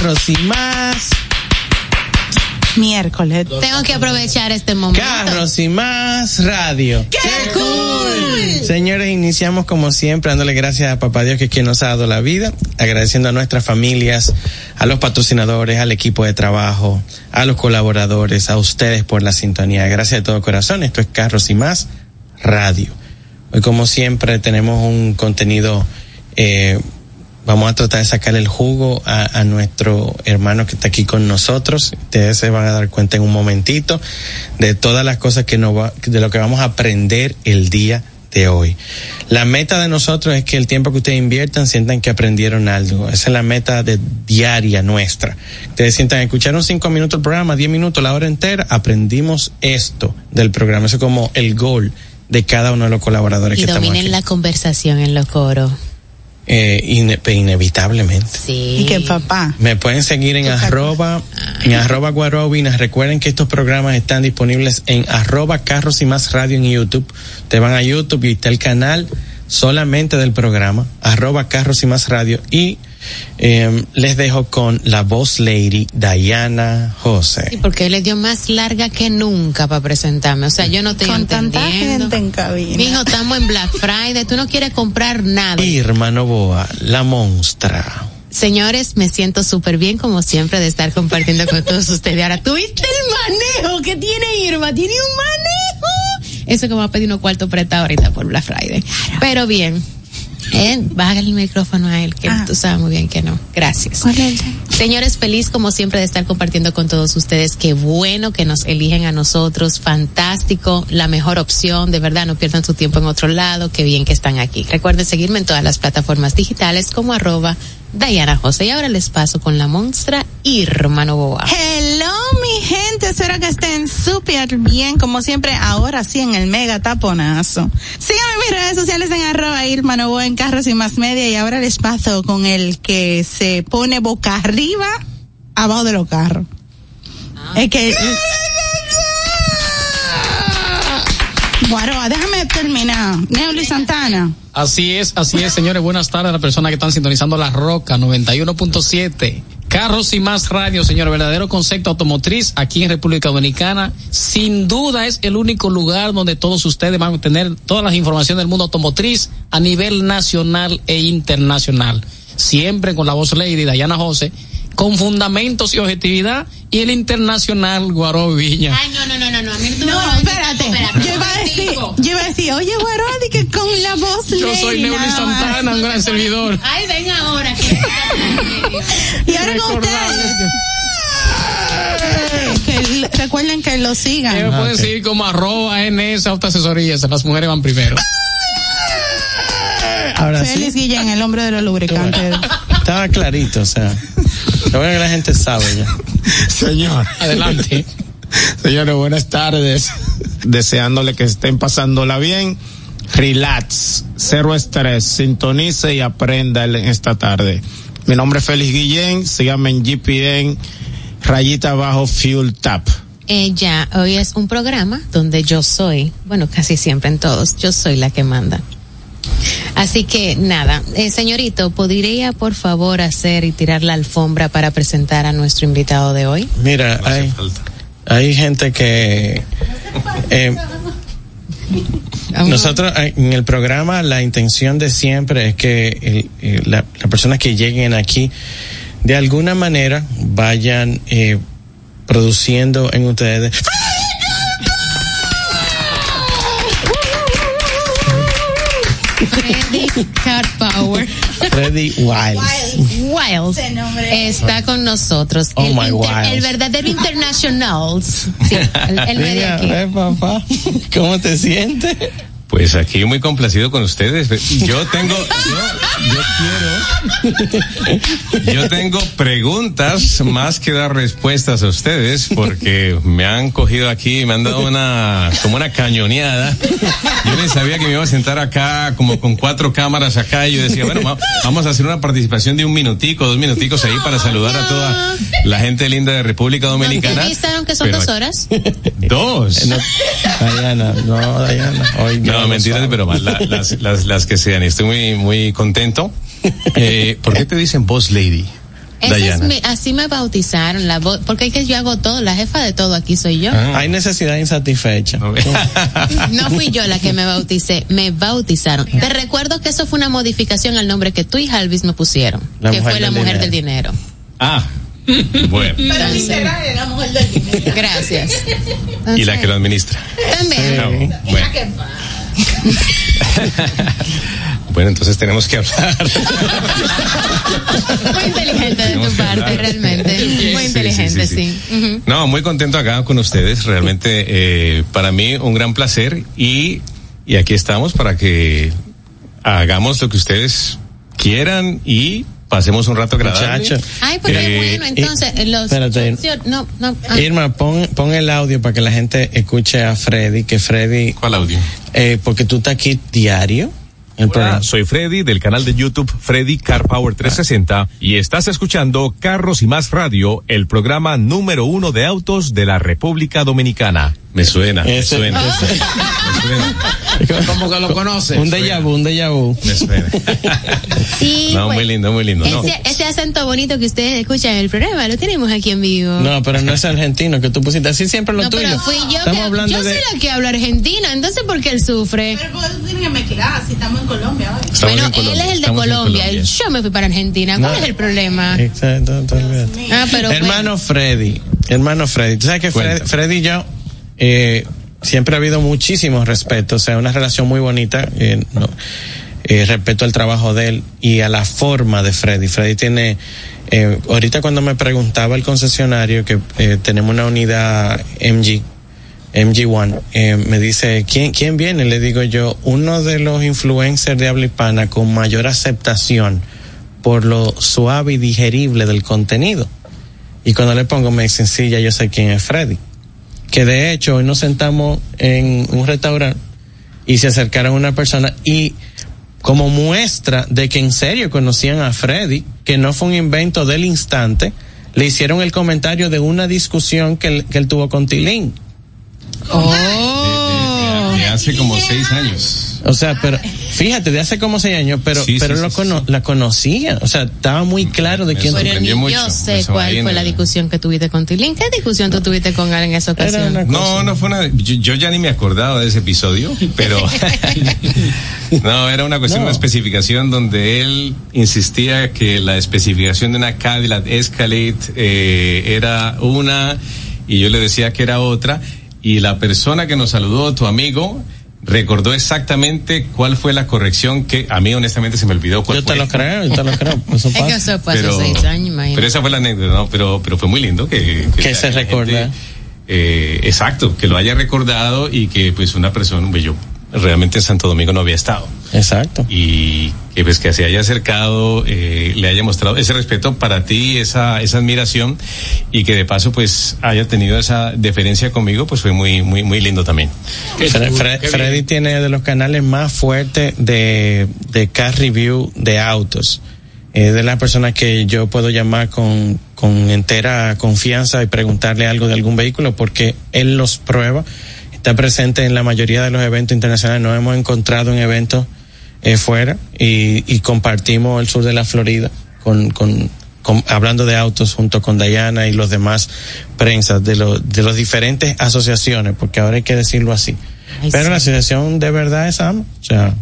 Carros y más. Miércoles. Tengo que aprovechar este momento. Carros y más radio. ¡Qué, cool! Señores, iniciamos como siempre dándole gracias a Papá Dios que es quien nos ha dado la vida, agradeciendo a nuestras familias, a los patrocinadores, al equipo de trabajo, a los colaboradores, a ustedes por la sintonía. Gracias de todo corazón. Esto es Carros y más radio. Hoy como siempre tenemos un contenido eh, vamos a tratar de sacar el jugo a, a, nuestro hermano que está aquí con nosotros. Ustedes se van a dar cuenta en un momentito de todas las cosas que nos va, de lo que vamos a aprender el día de hoy. La meta de nosotros es que el tiempo que ustedes inviertan sientan que aprendieron algo. Esa es la meta de diaria nuestra. Ustedes sientan, escucharon cinco minutos el programa, diez minutos, la hora entera, aprendimos esto del programa. Eso es como el gol de cada uno de los colaboradores y que estamos aquí. dominen la conversación en los coros. Eh, ine inevitablemente. Sí. Y que papá. Me pueden seguir en arroba, en arroba guarobinas. Recuerden que estos programas están disponibles en arroba carros y más radio en YouTube. Te van a YouTube y está el canal solamente del programa, arroba carros y más radio. Y eh, les dejo con la voz lady Diana José. Sí, porque le dio más larga que nunca para presentarme. O sea, yo no estoy Con tanta gente en cabina. Mijo, estamos en Black Friday. Tú no quieres comprar nada. Irma Novoa, la monstra. Señores, me siento súper bien como siempre de estar compartiendo con todos ustedes. Ahora, ¿tuviste el manejo que tiene Irma? Tiene un manejo. Eso que me va a pedir unos cuartos prestados ahorita por Black Friday. Pero bien. Eh, bájale el micrófono a él, que Ah. tú sabes muy bien que no. Gracias. Señores, feliz como siempre de estar compartiendo con todos ustedes. Qué bueno que nos eligen a nosotros. Fantástico. La mejor opción. De verdad, no pierdan su tiempo en otro lado. Qué bien que están aquí. Recuerden seguirme en todas las plataformas digitales como arroba Diana José. Y ahora les paso con la monstra Irma Novoa. Hello, gente. Espero que estén súper bien, como siempre. Ahora sí, en el mega taponazo. Síganme en mis redes sociales en arroba Irma Novoa en Carros y Más Media. Y ahora les paso con el que se pone boca arriba, abajo de los carros. Es que. Guaroa, déjame terminar. Neuli Santana. Así es, así es, señores. Buenas tardes a las personas que están sintonizando La Roca 91.7. Carros y más radio, señor. Verdadero concepto automotriz aquí en República Dominicana. Sin duda es el único lugar donde todos ustedes van a tener todas las informaciones del mundo automotriz a nivel nacional e internacional. Siempre con la voz lady Dayana José, con fundamentos y objetividad y el internacional Guaró Viña. Ay, no, no, no, no, no. A mí tú No, decir- espérate. espérate, Yo iba a decir, yo iba a decir, oye, Guarodi, que con la voz Yo soy Neuli. Santana, un gran servidor. Ay, ven ahora. Que... Y ahora con ustedes. Que recuerden que lo sigan. Me pueden ok. seguir como arroba NS Autoasesorías. Las mujeres van primero. Ahora Félix sí, Guillén, el hombre de los lubricantes. estaba clarito, o sea. Lo bueno que la gente sabe ya. Señor. Adelante. Señores, buenas tardes. Deseándole que estén pasándola bien. Relax, cero estrés, sintonice y aprenda en esta tarde. Mi nombre es Félix Guillén, síganme en GPN, rayita abajo Fuel Tap. Eh, ya, hoy es un programa donde yo soy, bueno, casi siempre en todos, yo soy la que manda. Así que nada, eh, señorito, ¿podría por favor hacer y tirar la alfombra para presentar a nuestro invitado de hoy? Mira, hay, hay gente que eh, nosotros eh, en el programa la intención de siempre es que el- eh, la- las personas que lleguen aquí de alguna manera vayan eh, produciendo en ustedes Freddy Car Power. Freddy Wiles. Wiles está con nosotros. Oh, el, my inter- Wiles. el verdadero international. Sí, el, el Dime, medio a aquí. ver, papá, ¿cómo te sientes? Pues aquí muy complacido con ustedes. Yo tengo, yo, yo quiero, yo tengo preguntas más que dar respuestas a ustedes porque me han cogido aquí y me han dado una, como una cañoneada. Yo ni sabía que me iba a sentar acá como con cuatro cámaras acá y yo decía, bueno, va- vamos a hacer una participación de un minutico, dos minuticos ahí para saludar a toda la gente linda de República Dominicana. ¿Pensaron que son dos horas? Dos. No, Diana, no, Diana. Hoy No, yo mentiras, pero más, la- las, las, las que sean. Estoy muy, muy contento. Eh, ¿Por qué te dicen Boss Lady? Es Dayana. mi- así me bautizaron, la voz, porque es que yo hago todo, la jefa de todo aquí soy yo. Ah. Hay necesidad insatisfecha. No, No fui yo la que me bauticé, me bautizaron. Te recuerdo que eso fue una modificación al nombre que tú y Jalvis me pusieron, La que mujer fue la del mujer dinero. del dinero. ah, bueno. Entonces, gracias. Y la que lo administra. También. No, bueno. Bueno, entonces tenemos que hablar. Muy inteligente de tu parte, realmente. Muy Sí, inteligente, sí, sí. sí, Ujú. No, muy contento acá con ustedes. Realmente, eh, para mí, un gran placer. Y, y aquí estamos para que hagamos lo que ustedes quieran y pasemos un rato agradable. Muchacho. Ay, pero Eh, bueno, entonces, y- los. espérate. No, no. ah. Irma, pon, pon el audio para que la gente escuche a Freddy, que Freddy, ¿Cuál audio? eh, porque tú estás aquí diario. El programa. Hola, soy Freddy del canal de YouTube Freddy Car Power 360 y estás escuchando Carros y Más Radio, el programa número uno de autos de la República Dominicana. Me suena, me Ese- suena. Me suena. Como que lo conoce. Un déjà vu, un déjà vu. Me suena. Sí, no, pues, muy lindo, muy lindo. No. Ese, ese acento bonito que ustedes escuchan en el programa, lo tenemos aquí en vivo. No, pero no es argentino que tú pusiste. Así siempre lo No, tuyo. pero fui yo Estamos que hablando yo de. soy la que hablo argentino, entonces ¿por qué él sufre? Pero tienen que mezclar, si estamos en Colombia. Estamos bueno, en Colombia, él es el de Colombia, Colombia. yo me fui para Argentina. ¿Cuál No. es el problema? Exacto, te olvidaste. Ah, pero hermano Freddy, hermano Freddy, tú sabes que Fred- Cuéntame. Freddy y yo eh, siempre ha habido muchísimo respeto, o sea, una relación muy bonita, eh, eh, respeto al trabajo de él y a la forma de Freddy. Freddy tiene, eh, ahorita cuando me preguntaba el concesionario que eh, tenemos una unidad MG, MG1, eh, me dice, ¿quién, ¿quién viene? Le digo yo, uno de los influencers de habla hispana con mayor aceptación por lo suave y digerible del contenido. Y cuando le pongo me sencilla, yo sé quién es Freddy. Que de hecho hoy nos sentamos en un restaurante y se acercaron una persona y como muestra de que en serio conocían a Freddy, que no fue un invento del instante, le hicieron el comentario de una discusión que él, que él tuvo con Tilín. Oh. Hace como seis años. O sea, pero fíjate, de hace como seis años, pero, Sí, pero sí, lo sí, cono- la conocía. O sea, estaba muy claro de quién Me Pero ni sorprendió mucho, yo sé cuál fue la discusión que tuviste con Tilín. ¿Qué discusión tú tuviste con él en esa ocasión? No, no fue una. Yo, yo ya ni me acordaba de ese episodio, pero. no, era una cuestión No. de especificación donde él insistía que la especificación de una Cadillac Escalade eh, era una y yo le decía que era otra. Y la persona que nos saludó, tu amigo, recordó exactamente cuál fue la corrección que a mí honestamente se me olvidó cuál Yo te lo creo, yo te lo creo. Eso Es que pasa. eso fue hace pero, seis años, imagínate. pero esa fue la anécdota, ¿no? Pero, pero fue muy lindo que, Que se recuerda. gente, eh, exacto, que lo haya recordado y que pues una persona, pues yo realmente en Santo Domingo no había estado Exacto. y que pues que se haya acercado, eh, le haya mostrado ese respeto para ti, esa, esa admiración y que de paso pues haya tenido esa deferencia conmigo, pues fue muy, muy, muy lindo también. Fre- Fre- Freddy tiene de los canales más fuertes de, de car review de autos. Es de las personas que yo puedo llamar con, con entera confianza y preguntarle algo de algún vehículo porque él los prueba. Está presente en la mayoría de los eventos internacionales. Nos hemos encontrado en eventos eh, fuera y, y compartimos el sur de la Florida con, con, con- hablando de autos junto con Dayana y los demás prensas de, los de las diferentes asociaciones, porque ahora hay que decirlo así. Ay, Pero sí. la asociación de verdad es AMA. O sea.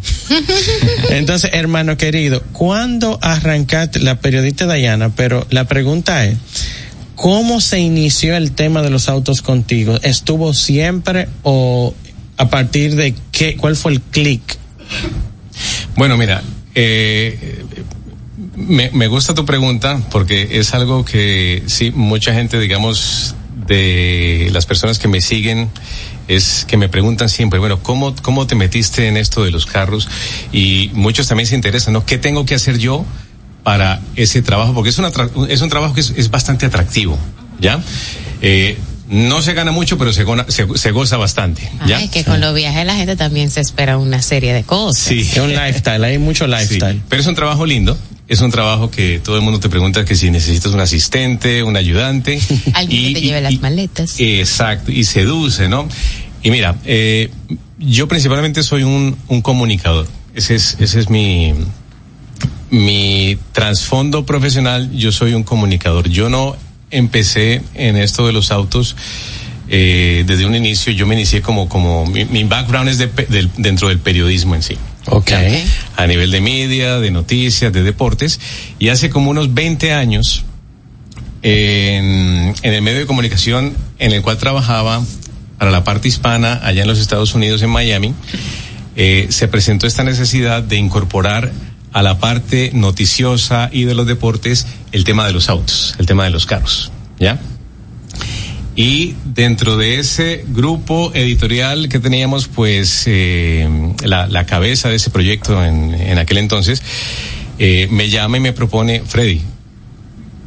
Entonces, hermano querido, ¿cuándo arrancaste la periodista Dayana? Pero la pregunta es, ¿cómo se inició el tema de los autos contigo? ¿Estuvo siempre o a partir de qué? ¿Cuál fue el clic? Bueno, mira, eh, me, gusta tu pregunta porque es algo que sí, mucha gente, digamos, de las personas que me siguen, es que me preguntan siempre, bueno, ¿cómo, cómo te metiste en esto de los carros? Y muchos también se interesan, ¿no? ¿Qué tengo que hacer yo para ese trabajo? Porque es, una es un trabajo que es, es bastante atractivo, ¿ya? Eh, no se gana mucho, pero se, gona- se, se goza bastante, ¿ya? Ay, es que con los viajes la gente también se espera una serie de cosas. Sí. Es un lifestyle, hay mucho Sí, lifestyle. pero es un trabajo lindo. Es un trabajo que todo el mundo te pregunta que si necesitas un asistente, un ayudante. Alguien que te lleve las maletas. Exacto, y seduce, ¿no? Y mira, eh, yo principalmente soy un, un comunicador. Ese es, ese es mi, mi trasfondo profesional, yo soy un comunicador. Yo no empecé en esto de los autos eh, desde un inicio. Yo me inicié como, como mi, mi background es de, del- dentro del periodismo en sí. Ok. A nivel de media, de noticias, de deportes. Y hace como unos 20 años, en, en el medio de comunicación en el cual trabajaba para la parte hispana allá en los Estados Unidos, en Miami, eh, se presentó esta necesidad de incorporar a la parte noticiosa y de los deportes el tema de los autos, el tema de los carros, ¿ya? Y dentro de ese grupo editorial que teníamos, pues eh, la, cabeza de ese proyecto en, en aquel entonces, eh, me llama y me propone, Freddy,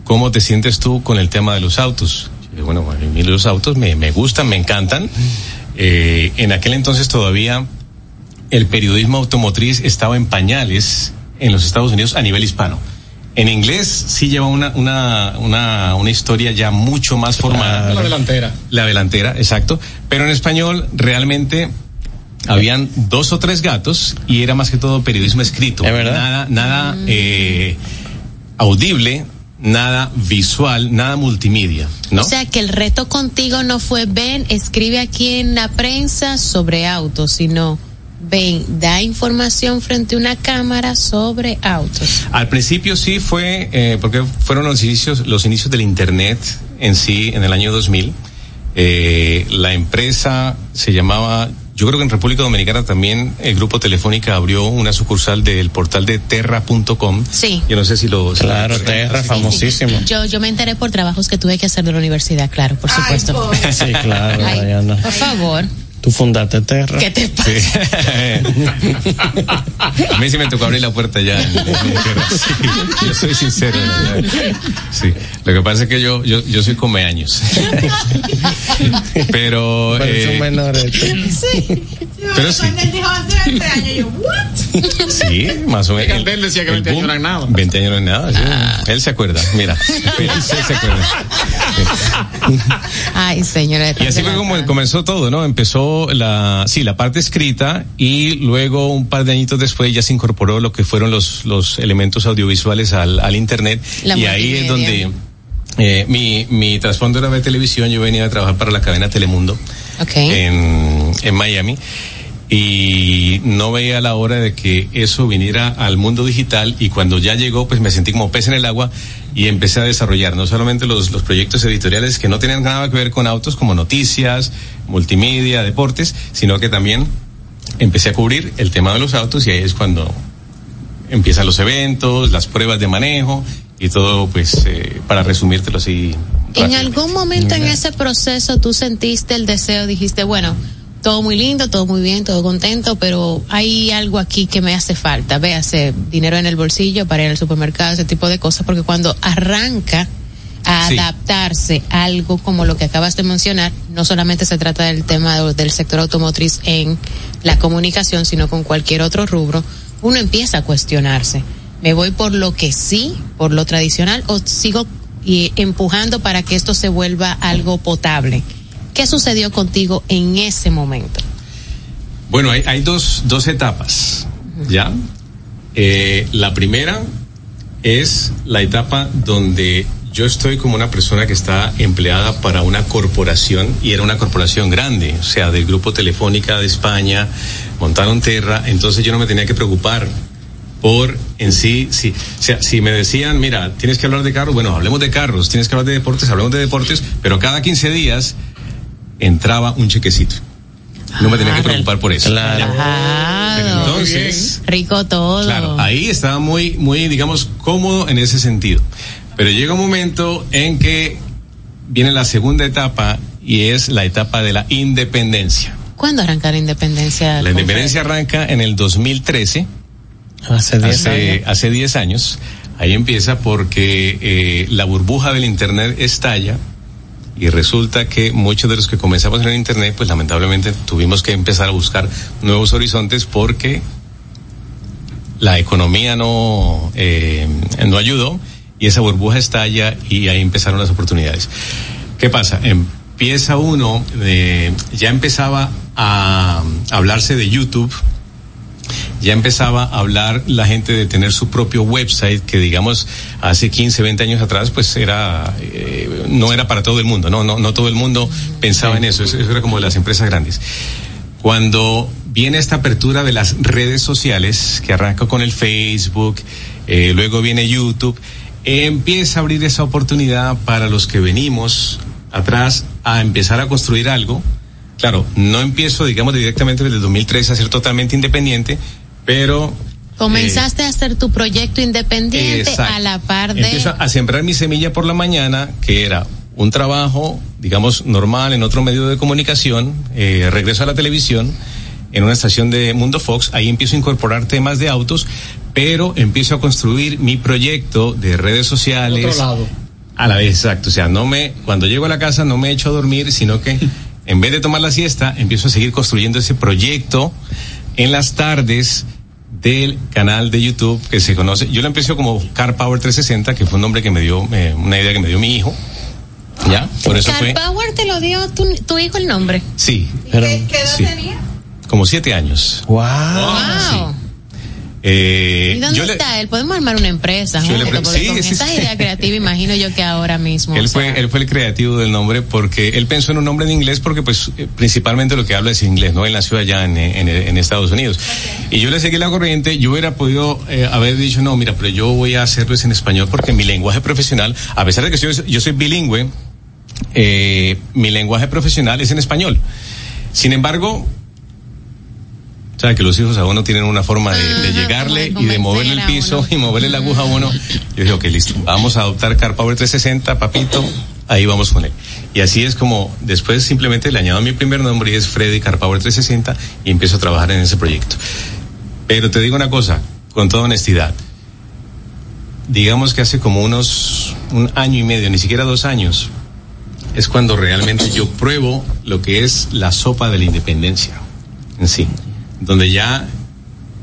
¿cómo te sientes tú con el tema de los autos? Bueno, a mí los autos me, me gustan, me encantan. Eh, en aquel entonces todavía el periodismo automotriz estaba en pañales en los Estados Unidos a nivel hispano. En inglés sí lleva una, una, una, una historia ya mucho más formada. La delantera. La delantera, exacto. Pero en español realmente habían dos o tres gatos y era más que todo periodismo escrito. ¿Es verdad? Nada, nada eh, audible, nada visual, nada multimedia, ¿no? O sea que el reto contigo no fue ven, escribe aquí en la prensa sobre autos, sino ven, da información frente a una cámara sobre autos. Al principio sí fue, eh, porque fueron los inicios, los inicios del Internet en sí, en el año 2000. Eh, la empresa se llamaba, yo creo que en República Dominicana también el grupo Telefónica abrió una sucursal del portal de terra.com. Sí. Yo no sé si lo... si lo Claro. Terra, famosísimo. Yo, yo me enteré por trabajos que tuve que hacer de la universidad, claro, por supuesto. Sí, claro, Ay, Diana. por favor, Tú fundaste Terra. ¿qué te pasa? A mí sí me tocó abrir la puerta ya. Sí, yo soy sincero. Sí. Lo que pasa es que yo, yo, yo soy come años. Pero... Pero eh, son menores. Sí. Pero sí. Él dijo hace 20 años, yo, ¿what? Sí, más o menos. Él decía que El 20 años no eran nada. 20 años no es nada. sí. Él se acuerda, mira. Él sí se acuerda. Ay, señora. Y así fue como comenzó todo, ¿no? Empezó la, sí, la parte escrita y luego un par de añitos después ya se incorporó lo que fueron los, los elementos audiovisuales al, al internet. La y ahí es donde eh, mi, mi trasfondo era de televisión. Yo venía a trabajar para la cadena Telemundo en, en Miami y no veía la hora de que eso viniera al mundo digital y cuando ya llegó pues me sentí como pez en el agua y empecé a desarrollar no solamente los, los proyectos editoriales que no tenían nada que ver con autos como noticias, multimedia, deportes, sino que también empecé a cubrir el tema de los autos y ahí es cuando empiezan los eventos, las pruebas de manejo y todo pues eh, para resumírtelo así. ¿En algún momento en ese proceso tú sentiste el deseo, dijiste, bueno, todo muy lindo, todo muy bien, todo contento, pero hay algo aquí que me hace falta, véase, dinero en el bolsillo para ir al supermercado, ese tipo de cosas, porque cuando arranca a Sí. adaptarse a algo como lo que acabas de mencionar, no solamente se trata del tema de- del sector automotriz en la comunicación, sino con cualquier otro rubro, uno empieza a cuestionarse. ¿Me voy por lo que sí, por lo tradicional, o sigo y empujando para que esto se vuelva algo potable? ¿Qué sucedió contigo en ese momento? Bueno, hay, hay dos, dos etapas, ¿ya? Eh, la primera es la etapa donde yo estoy como una persona que está empleada para una corporación y era una corporación grande, o sea, del grupo Telefónica de España, montaron Terra, entonces yo no me tenía que preocupar por en sí, sí, o sea, si me decían, mira, tienes que hablar de carros, bueno, hablemos de carros, tienes que hablar de deportes, hablemos de deportes, pero cada 15 días entraba un chequecito. No me tenía que preocupar por eso. Claro. Pero entonces, Rico todo. claro, ahí estaba muy, muy, digamos, cómodo en ese sentido. Pero llega un momento en que viene la segunda etapa y es la etapa de la independencia. ¿Cuándo arranca la independencia? La independencia arranca en el 2013, Hace 10 hace, años. hace 10 años. Ahí empieza porque eh, la burbuja del Internet estalla y resulta que muchos de los que comenzamos en el Internet, pues lamentablemente tuvimos que empezar a buscar nuevos horizontes porque la economía no, eh, no ayudó y esa burbuja estalla y ahí empezaron las oportunidades. ¿Qué pasa? Empieza uno, eh, ya empezaba a hablarse de YouTube ya empezaba a hablar la gente de tener su propio website, que digamos hace 15, 20 años atrás, pues era, eh, no era para todo el mundo, no, no, no todo el mundo pensaba en eso, eso, era como de las empresas grandes. Cuando viene esta apertura de las redes sociales, que arranca con el Facebook, eh, luego viene YouTube, empieza a abrir esa oportunidad para los que venimos atrás a empezar a construir algo. Claro, no empiezo, digamos, directamente desde el 2003 a ser totalmente independiente, pero Comenzaste a hacer tu proyecto independiente Exacto. a la par de... Empiezo a sembrar mi semilla por la mañana, que era un trabajo, digamos, normal en otro medio de comunicación, eh, regreso a la televisión, en una estación de Mundo Fox, ahí empiezo a incorporar temas de autos, pero empiezo a construir mi proyecto de redes sociales. Otro lado. A la vez, exacto. O sea, no me, cuando llego a la casa no me echo a dormir, sino que en vez de tomar la siesta, empiezo a seguir construyendo ese proyecto en las tardes del canal de YouTube que se conoce. Yo lo empecé como Car Power 360, que fue un nombre que me dio, eh, una idea que me dio mi hijo. ¿Ya? Por eso Car fue. Power te lo dio tu, tu hijo el nombre. Sí. Pero, ¿Qué, qué edad sí. tenía? Como siete años. wow. wow. Eh, ¿Y dónde yo le- está él? Podemos armar una empresa, Yo le porque sí, con sí, esa sí. idea creativa imagino yo que ahora mismo. Él sea, fue, él fue el creativo del nombre porque él pensó en un nombre en inglés porque pues eh, principalmente lo que habla es inglés, ¿no? Él nació allá en, en, en Estados Unidos. Y yo le seguí la corriente, yo hubiera podido eh, haber dicho, no, mira, pero yo voy a hacerlo en español porque mi lenguaje profesional, a pesar de que yo, yo soy bilingüe, eh, mi lenguaje profesional es en español. Sin embargo, o sea, que los hijos a uno tienen una forma de, llegarle de y de moverle el piso y moverle la aguja a uno. Yo dije, ok, listo, vamos a adoptar Car Power 360, papito, ahí vamos con él. Y así es como después simplemente le añado mi primer nombre y es Freddy Car Power 360 y empiezo a trabajar en ese proyecto. Pero te digo una cosa, con toda honestidad. Digamos que hace como unos un año y medio, ni siquiera dos años, es cuando realmente yo pruebo lo que es la sopa de la independencia en sí, donde ya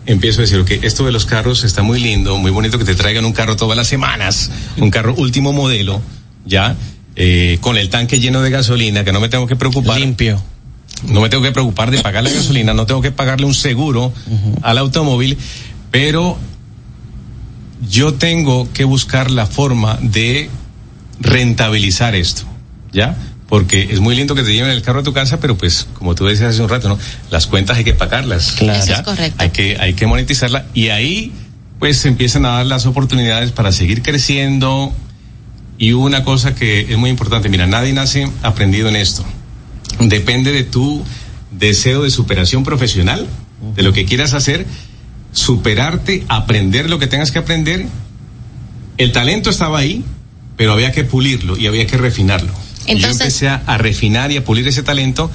empiezo a decir, ok, esto de los carros está muy lindo, muy bonito que te traigan un carro todas las semanas, un carro último modelo, ya, eh, con el tanque lleno de gasolina, que no me tengo que preocupar. Limpio. No me tengo que preocupar de pagar la gasolina, no tengo que pagarle un seguro al automóvil, pero yo tengo que buscar la forma de rentabilizar esto, ¿ya? Porque es muy lindo que te lleven el carro a tu casa, pero pues, como tú decías hace un rato, ¿no? Las cuentas hay que pagarlas. Claro. Eso es correcto. Hay que, hay que monetizarla y ahí, pues, se empiezan a dar las oportunidades para seguir creciendo. Y una cosa que es muy importante, mira, nadie nace aprendido en esto. Depende de tu deseo de superación profesional, de lo que quieras hacer, superarte, aprender lo que tengas que aprender. El talento estaba ahí, pero había que pulirlo y había que refinarlo. Y yo Entonces- empecé a, a refinar y a pulir ese talento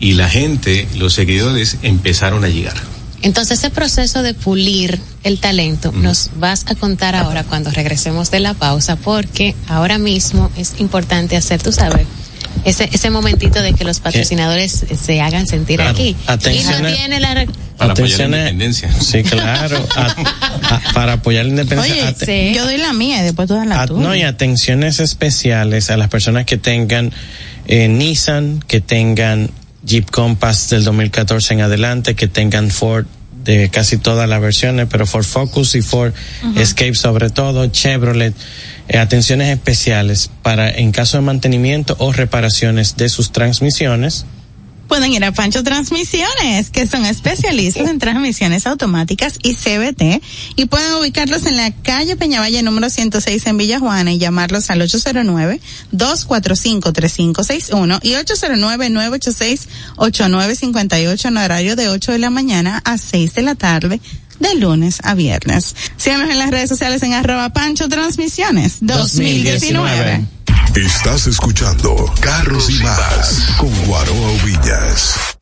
y la gente, los seguidores empezaron a llegar. Entonces ese proceso de pulir el talento nos vas a contar ahora cuando regresemos de la pausa porque ahora mismo es importante hacer, tú sabes, ese, ese momentito de que los patrocinadores se hagan sentir Claro. aquí. Atención y no tiene la... Para apoyar la independencia. Sí, claro. A- a- para apoyar la independencia. Oye, sí. yo doy la mía y después tú das la tuya. no, y atenciones especiales a las personas que tengan eh, Nissan, que tengan Jeep Compass del 2014 en adelante, que tengan Ford de casi todas las versiones, pero Ford Focus y Ford Escape sobre todo, Chevrolet, eh, atenciones especiales para en caso de mantenimiento o reparaciones de sus transmisiones. Pueden ir a Pancho Transmisiones, que son especialistas en transmisiones automáticas y CBT, y pueden ubicarlos en la calle Peñavalle número 106 en Villa Juana y llamarlos al 809-245-3561 y 809-986-8958 en horario de 8 de la mañana a 6 de la tarde de lunes a viernes. Síganos en las redes sociales en arroba Pancho Transmisiones 2019. Estás escuchando Carros y más con Guaroa Villas.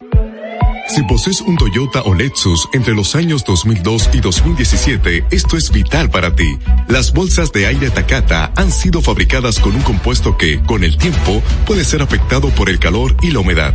Si posees un Toyota o Lexus entre los años 2002 y 2017, esto es vital para ti. Las bolsas de aire Takata han sido fabricadas con un compuesto que, con el tiempo, puede ser afectado por el calor y la humedad.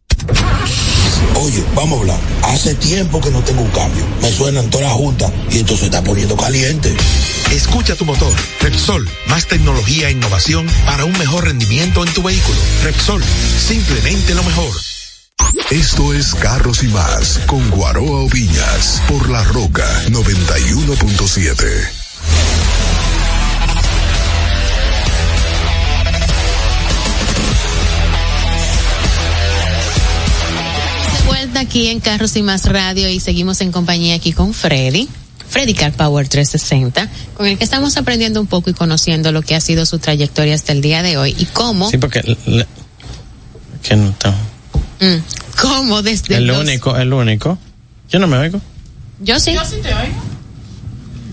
Oye, vamos a hablar. Hace tiempo que no tengo un cambio. Me suenan todas las juntas y esto se está poniendo caliente. Escucha tu motor. Repsol, más tecnología e innovación para un mejor rendimiento en tu vehículo. Repsol, simplemente lo mejor. Esto es Carros y más con Guaroa Oviñas por La Roca 91.7. vuelta aquí en Carros y Más Radio y seguimos en compañía aquí con Freddy. Freddy Car Power 360, con el que estamos aprendiendo un poco y conociendo lo que ha sido su trayectoria hasta el día de hoy y cómo. Sí, porque. le- que no está. Mm, cómo desde El los- único, el único. Yo no me oigo. Yo sí. Yo sí te oigo.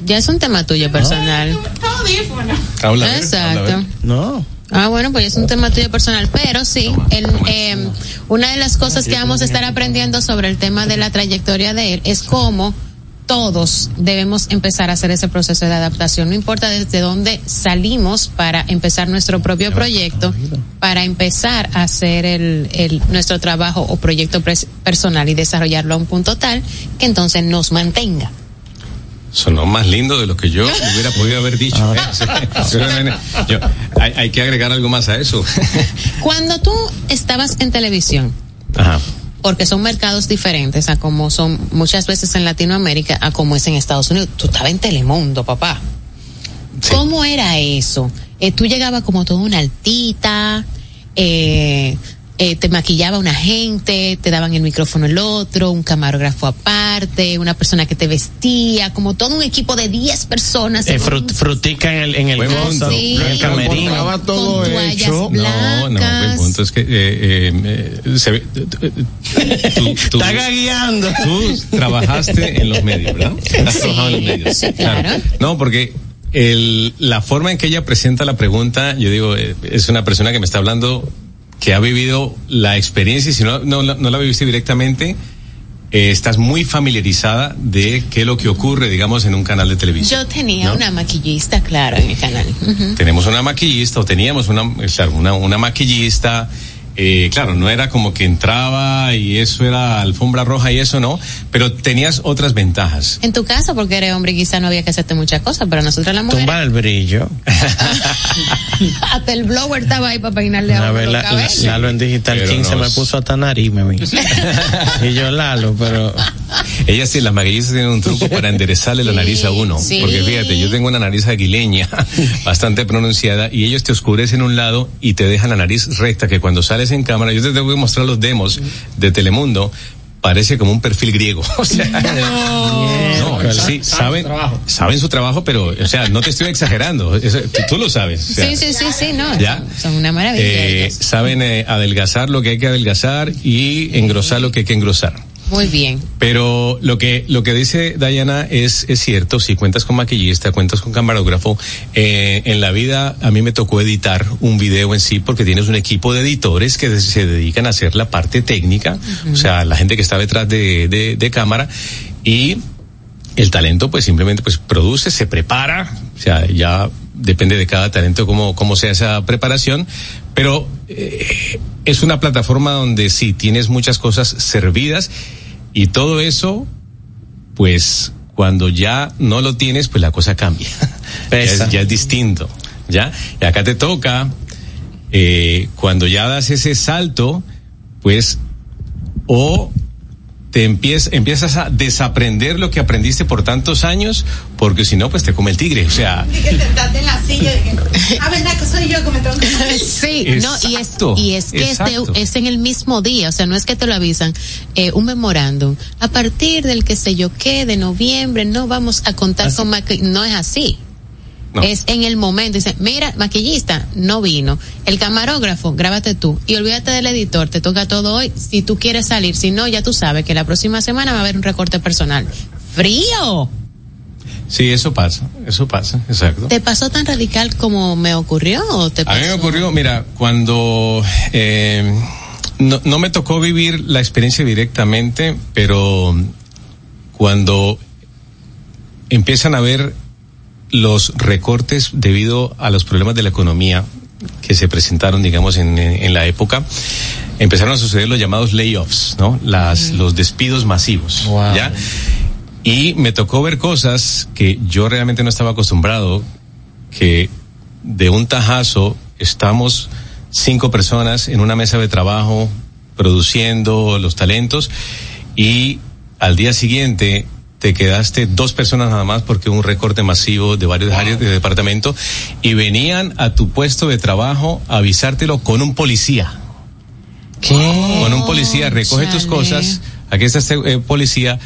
Ya es un tema tuyo personal. Audífono. Habla, a ver, Exacto. No. Ah, bueno, pues es un tema tuyo personal, pero sí, el, eh, una de las cosas que vamos a estar aprendiendo sobre el tema de la trayectoria de él es cómo todos debemos empezar a hacer ese proceso de adaptación, no importa desde dónde salimos para empezar nuestro propio proyecto, para empezar a hacer el, el, nuestro trabajo o proyecto pres- personal y desarrollarlo a un punto tal que entonces nos mantenga. Sonó más lindo de lo que yo hubiera podido haber dicho. ¿eh? Sí. Yo- hay, hay que agregar algo más a eso. Cuando tú estabas en televisión, Ajá. porque son mercados diferentes a como son muchas veces en Latinoamérica a como es en Estados Unidos. Tú estabas en Telemundo, papá. ¿Cómo era eso? Eh, tú llegabas como toda una altita, eh, eh, te maquillaba una gente, te daban el micrófono el otro, un camarógrafo aparte, una persona que te vestía, como todo un equipo de 10 personas. Eh, frut- frutica en el, en el punto. sí. en el camerino. Todo con hecho. No, no, el punto es que eh, eh, se ve- tú, tú- Está gagueando. tú trabajaste en los medios, ¿verdad? Has Sí, trabajado en los medios. sí, claro. No, porque el, la forma en que ella presenta la pregunta, yo digo, eh, es una persona que me está hablando que ha vivido la experiencia y si no, no, la- no la viviste directamente, eh, estás muy familiarizada de qué es lo que ocurre, digamos, en un canal de televisión. Yo tenía ¿no? una maquillista, claro, en el canal. Ujú. tenemos una maquillista o teníamos una, claro, una, una maquillista. Eh, claro, no era como que entraba y eso era alfombra roja y eso no, pero tenías otras ventajas. En tu caso, porque eres hombre, quizá no había que hacerte muchas cosas, pero nosotros las mujeres, Tumba el brillo. hasta el blower estaba ahí para peinarle a los la, la-. Lalo en Digital Pero 15 no me puso hasta nariz, me vi. y yo Lalo, pero Ella sí, las maquillistas tienen un truco para enderezarle la nariz a uno. sí. Porque fíjate, yo tengo una nariz aguileña, bastante pronunciada, y ellos te oscurecen un lado y te dejan la nariz recta, que cuando sales en cámara, yo te tengo que mostrar los demos de Telemundo, parece como un perfil griego. O sea, no, sí, saben, saben su trabajo, pero, o sea, no te estoy exagerando. Eso, tú, tú lo sabes. o sea, Sí, sí, sí, sí, no. ¿Ya? Son una maravilla. eh, saben eh, adelgazar lo que hay que adelgazar y engrosar lo que hay que engrosar. Muy bien. Pero lo que lo que dice Dayana es es cierto. Si cuentas con maquillista, cuentas con camarógrafo, eh, en la vida a mí me tocó editar un video en sí porque tienes un equipo de editores que se dedican a hacer la parte técnica, o sea, la gente que está detrás de, de, de cámara y el talento pues simplemente pues produce, se prepara, o sea, ya depende de cada talento cómo, cómo sea esa preparación, pero eh, es una plataforma donde sí tienes muchas cosas servidas y todo eso, pues cuando ya no lo tienes, pues la cosa cambia. ya, es, ya, es, distinto, ¿ya? Y acá te toca, eh, cuando ya das ese salto, pues, o te empiezas, empiezas a desaprender lo que aprendiste por tantos años, porque si no, pues te come el tigre. O sea. De que te en la silla, de que, ah, verdad que soy yo que me tengo que Sí, no, y es, y es que este, es en el mismo día, o sea, no es que te lo avisan, eh, un memorándum. A partir del que sé yo qué, de noviembre, no vamos a contar ¿Así? con no es así. No. Es en el momento. Dice, mira, maquillista, no vino. El camarógrafo, grábate tú. Y olvídate del editor, te toca todo hoy. Si tú quieres salir, si no, ya tú sabes que la próxima semana va a haber un recorte personal. ¡Frío! Sí, eso pasa, eso pasa, exacto. ¿Te pasó tan radical como me ocurrió o te pasó? A mí me ocurrió, mira, cuando eh, no, no me tocó vivir la experiencia directamente, pero cuando empiezan a ver los recortes debido a los problemas de la economía que se presentaron, digamos, en, en la época, empezaron a suceder los llamados layoffs, ¿no? Las, mm. los despidos masivos, wow. ¿ya? Y me tocó ver cosas que yo realmente no estaba acostumbrado, que de un tajazo estamos cinco personas en una mesa de trabajo produciendo los talentos y al día siguiente te quedaste dos personas nada más porque un recorte masivo de varias wow. áreas de departamento y venían a tu puesto de trabajo a avisártelo con un policía. ¿Qué? Con un policía, recoge Chale. tus cosas, aquí está este eh, policía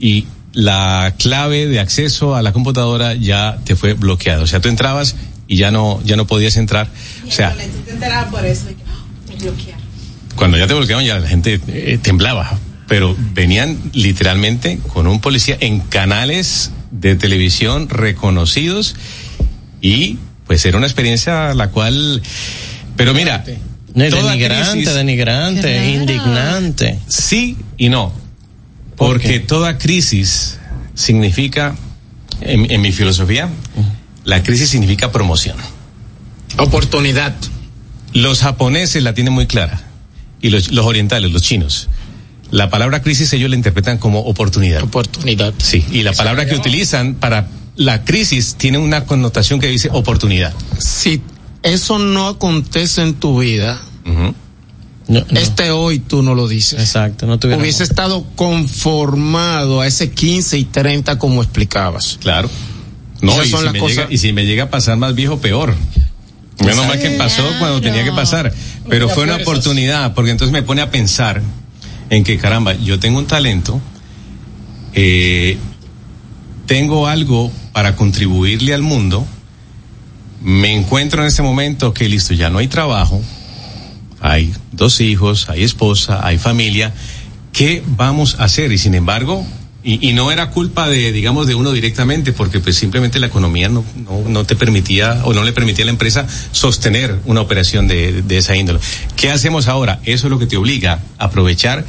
y la clave de acceso a la computadora ya te fue bloqueada. O sea, tú entrabas y ya no, ya no podías entrar. Y o sea, te por eso, oh, cuando ya te bloqueaban ya la gente eh, temblaba. Pero venían literalmente con un policía en canales de televisión reconocidos y pues era una experiencia la cual pero mira no, denigrante crisis, denigrante indignante. Sí y no porque ¿Por toda crisis significa en, en mi filosofía la crisis significa promoción oportunidad los japoneses la tienen muy clara y los, los orientales los chinos la palabra crisis ellos la interpretan como oportunidad. Oportunidad. Sí, y la palabra que utilizan para la crisis tiene una connotación que dice oportunidad. Si eso no acontece en tu vida, uh -huh. No, no. este hoy tú no lo dices. Exacto, no tuviera Hubiese estado conformado a ese 15 y 30 como explicabas. Claro. No, y si, me cosas... llega, y si me llega a pasar más viejo, peor. Menos mal que pasó cuando tenía que pasar. Pero fue una oportunidad, porque entonces me pone a pensar en que caramba, yo tengo un talento, eh, tengo algo para contribuirle al mundo, me encuentro en este momento que listo, ya no hay trabajo, hay dos hijos, hay esposa, hay familia, ¿qué vamos a hacer? Y sin embargo, y, y, no era culpa de, digamos, de uno directamente, porque pues simplemente la economía no, no, no te permitía o no le permitía a la empresa sostener una operación de, de esa índole. ¿Qué hacemos ahora? Eso es lo que te obliga a aprovechar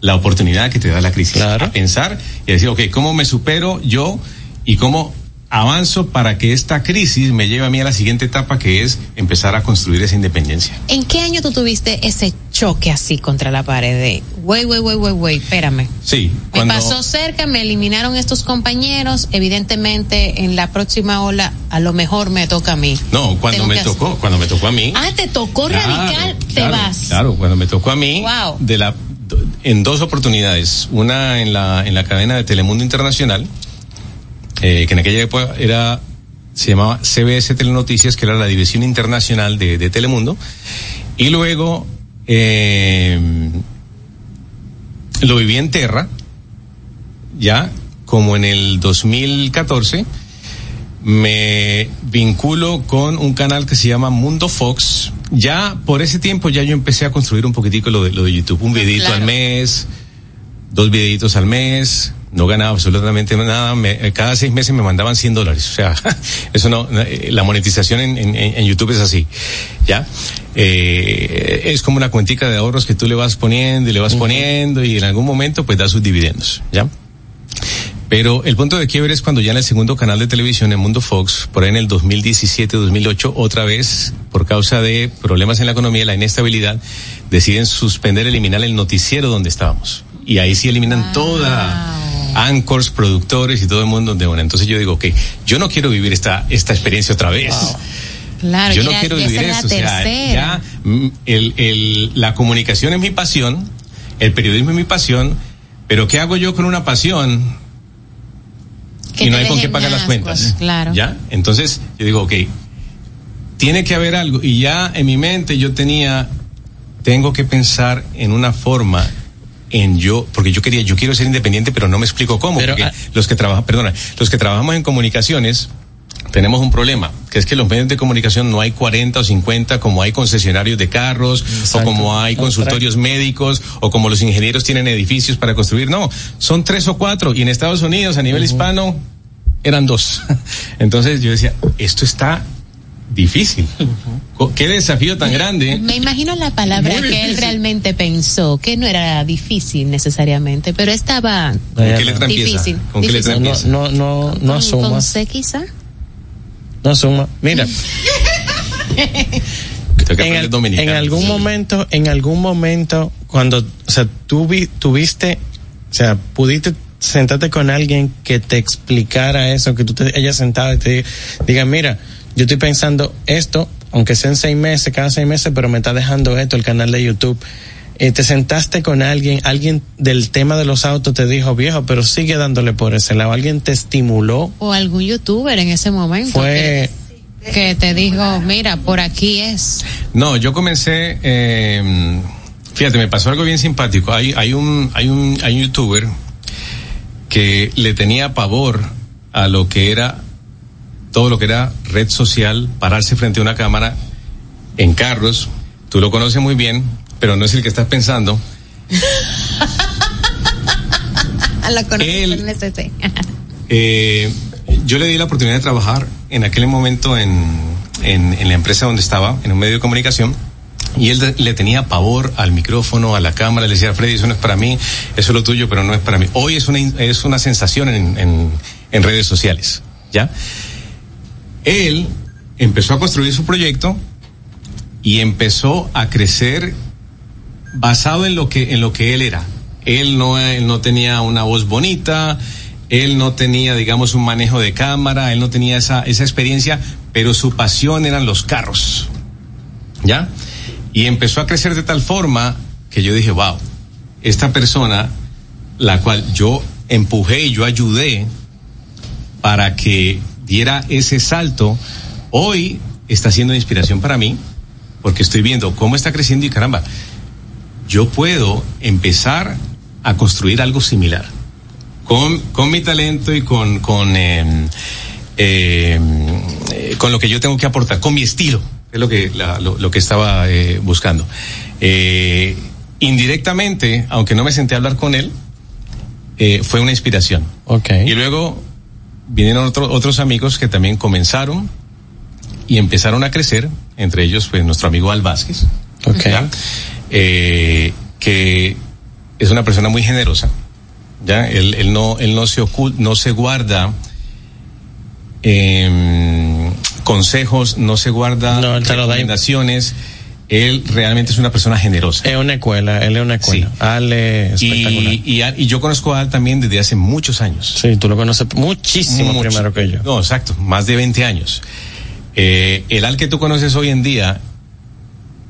la oportunidad que te da la crisis. Claro. A pensar y decir, ok, ¿cómo me supero yo y cómo avanzo para que esta crisis me lleve a mí a la siguiente etapa que es empezar a construir esa independencia. ¿En qué año tú tuviste ese choque así contra la pared de, güey, güey, güey, güey, güey, espérame? Sí. Cuando... Me pasó cerca, me eliminaron estos compañeros, evidentemente en la próxima ola a lo mejor me toca a mí. No, cuando Tengo me tocó, hacer. cuando me tocó a mí. Ah, te tocó claro, radical, te vas. Claro, cuando me tocó a mí, wow. de la en dos oportunidades, una en la en la cadena de Telemundo Internacional eh, que en aquella época era se llamaba CBS Telenoticias, que era la división internacional de, de Telemundo, y luego eh, lo viví en Terra, ya como en el 2014, me vinculo con un canal que se llama Mundo Fox. Ya por ese tiempo ya yo empecé a construir un poquitico lo de, lo de YouTube, un videito claro. al mes, dos videitos al mes, no ganaba absolutamente nada, me, eh, cada seis meses me mandaban 100 dólares, o sea, eso no, eh, la monetización en, en, en YouTube es así, ¿ya? Eh, es como una cuentica de ahorros que tú le vas poniendo y le vas poniendo y en algún momento pues da sus dividendos, ¿ya? Pero el punto de quiebre es cuando ya en el segundo canal de televisión, en Mundo Fox, por ahí en el 2017-2008, otra vez, por causa de problemas en la economía, la inestabilidad, deciden suspender, eliminar el noticiero donde estábamos. Y ahí sí eliminan toda anchors, productores y todo el mundo de una. Entonces yo digo, ok, yo no quiero vivir esta, esta experiencia otra vez. Claro, yo ya- no quiero ya vivir eso. O sea, ya mm, el, el, la comunicación es mi pasión, el periodismo es mi pasión, pero ¿qué hago yo con una pasión? Que y no hay con qué pagar las cuentas. claro. ¿Ya? Entonces, yo digo, ok, tiene que haber algo. Y ya en mi mente yo tenía, tengo que pensar en una forma en yo, porque yo quería, yo quiero ser independiente, pero no me explico cómo. Pero, porque ah- los que trabajan, perdona, los que trabajamos en comunicaciones, tenemos un problema, que es que los medios de comunicación no hay 40 o 50 como hay concesionarios de carros, o como hay consultorios médicos, o como los ingenieros tienen edificios para construir. No, son tres o cuatro. Y en Estados Unidos, a nivel hispano, eran dos. Entonces yo decía, esto está difícil. Co- Qué desafío tan grande. Me imagino la palabra Muy que él realmente pensó, que no era difícil necesariamente, pero estaba ¿Con qué letra difícil. ¿Con qué letra? No, no, no Con- Con asumas. C quizá. No asuma. Mira, Tengo que en, al- algún momento, en algún momento, cuando, o sea, tú vi- tuviste, o sea, pudiste sentarte con alguien que te explicara eso, que tú te ella sentada y te diga, diga, mira, yo estoy pensando esto, aunque sean seis meses, cada seis meses, pero me está dejando esto, el canal de YouTube. Eh, te sentaste con alguien, alguien del tema de los autos te dijo, viejo, pero sigue dándole por ese lado. Alguien te estimuló. O algún youtuber en ese momento Fue, que, que te dijo, mira, por aquí es. No, yo comencé, eh, fíjate, me pasó algo bien simpático. Hay, hay un, hay un, hay un youtuber que le tenía pavor a lo que era todo lo que era red social, pararse frente a una cámara en carros. Tú lo conoces muy bien, pero no es el que estás pensando. La conocí Él-. Eh, yo le di la oportunidad de trabajar en aquel momento en, en, en la empresa donde estaba, en un medio de comunicación. Y él le tenía pavor al micrófono, a la cámara, le decía, Freddy, eso no es para mí, eso es lo tuyo, pero no es para mí. Hoy es una, es una sensación en, en, en redes sociales, ¿ya? Él empezó a construir su proyecto y empezó a crecer basado en lo que en lo que él era. Él no él no tenía una voz bonita, él no tenía digamos un manejo de cámara, él no tenía esa esa experiencia, pero su pasión eran los carros. ¿Ya? Y empezó a crecer de tal forma que yo dije, "Wow, esta persona la cual yo empujé y yo ayudé para que diera ese salto, hoy está siendo inspiración para mí, porque estoy viendo cómo está creciendo y caramba, yo puedo empezar a construir algo similar. Con, con mi talento y con, con, eh, eh, con lo que yo tengo que aportar, con mi estilo, es lo que, la- lo, lo que estaba eh, buscando. Indirectamente, aunque no me senté a hablar con él, fue una inspiración. Y luego vinieron otro- otros amigos que también comenzaron y empezaron a crecer, entre ellos pues nuestro amigo Al Vázquez, ¿ya? Eh, que es una persona muy generosa, ya él, él no él no se ocul- no se guarda em, consejos, no se guarda recomendaciones. Él realmente es una persona generosa. Es una escuela, él es una escuela. Al es espectacular. Y, y, Al- y yo conozco a Al también desde hace muchos años. Sí, tú lo conoces muchísimo Mucho. primero que yo. No, exacto, más de 20 años. Eh, el Al que tú conoces hoy en día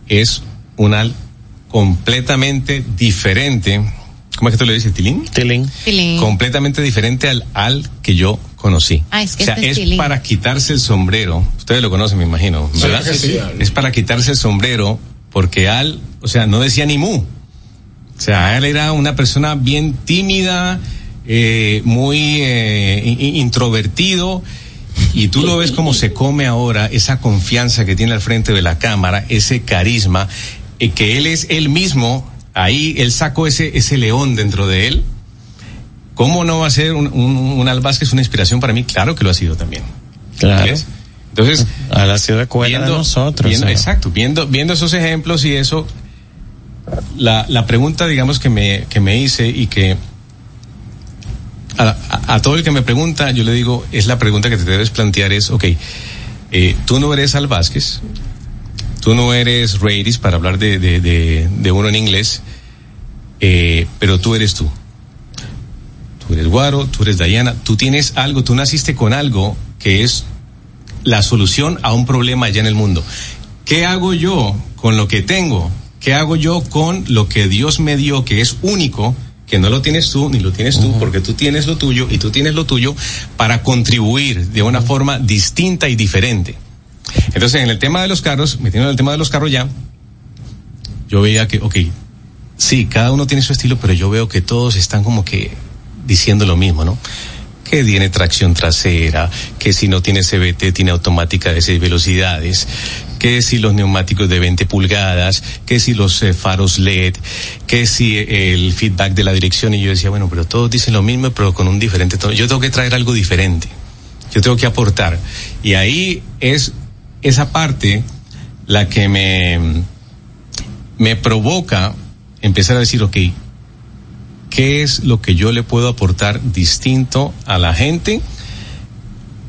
es un Al completamente diferente. ¿Cómo es que tú le dices? ¿Tilín? Tilín. Tilín. Completamente diferente al Al que yo conocí. Ah, es que o sea, este es para quitarse el sombrero. Ustedes lo conocen, me imagino, Sí, ¿verdad? sí, sí. Es para quitarse el sombrero porque Al, o sea, no decía ni mu. O sea, él era una persona bien tímida, eh, muy eh, in- in- introvertido. Y tú lo ves como se come ahora, esa confianza que tiene al frente de la cámara, ese carisma, eh, que él es él mismo ahí él sacó ese, ese león dentro de él. ¿Cómo no va a ser un, un, un Al Vázquez una inspiración para mí? Claro que lo ha sido también. Claro. ¿Ves? Entonces, a la ciudad escuela de nosotros. viendo- sea. exacto, viendo, viendo esos ejemplos y eso, la, la pregunta, digamos, que me, que me hice y que a, a- a todo el que me pregunta, yo le digo, es la pregunta que te debes plantear es, ok, eh, tú no eres Al Vázquez, tú no eres Reyes para hablar de, de, de, de uno en inglés, eh, pero tú eres tú. Tú eres Guaro, tú eres Dayana, tú tienes algo, tú naciste con algo que es la solución a un problema allá en el mundo. ¿Qué hago yo con lo que tengo? ¿Qué hago yo con lo que Dios me dio, que es único, que no lo tienes tú ni lo tienes tú, porque tú tienes lo tuyo y tú tienes lo tuyo, para contribuir de una forma distinta y diferente? Entonces, en el tema de los carros, metiendo en el tema de los carros ya, yo veía que, ok, sí, cada uno tiene su estilo, pero yo veo que todos están como que diciendo lo mismo, ¿no? Que tiene tracción trasera, que si no tiene CBT tiene automática de 6 velocidades, que si los neumáticos de 20 pulgadas, que si los eh, faros LED, que si eh, el feedback de la dirección y yo decía, bueno, pero todos dicen lo mismo, pero con un diferente tono. Yo tengo que traer algo diferente. Yo tengo que aportar. Y ahí es esa parte la que me me provoca empezar a decir, ok, ¿qué es lo que yo le puedo aportar distinto a la gente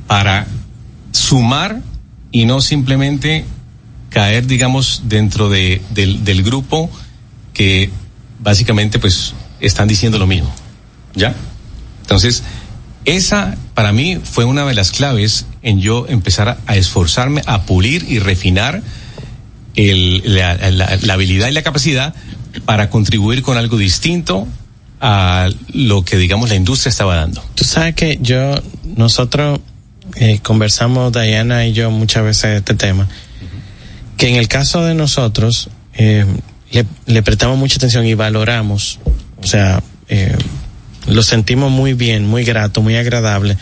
para sumar y no simplemente caer, digamos, dentro de, del, grupo que básicamente pues están diciendo lo mismo? ¿Ya? Entonces, esa para mí fue una de las claves en yo empezar a, esforzarme, a pulir y refinar la habilidad y la capacidad para contribuir con algo distinto a lo que digamos la industria estaba dando. Tú sabes que yo, nosotros eh, conversamos, Diana y yo, muchas veces este tema, que en el caso de nosotros, eh, le, le prestamos mucha atención y valoramos, o sea, eh, lo sentimos muy bien, muy grato, muy agradable,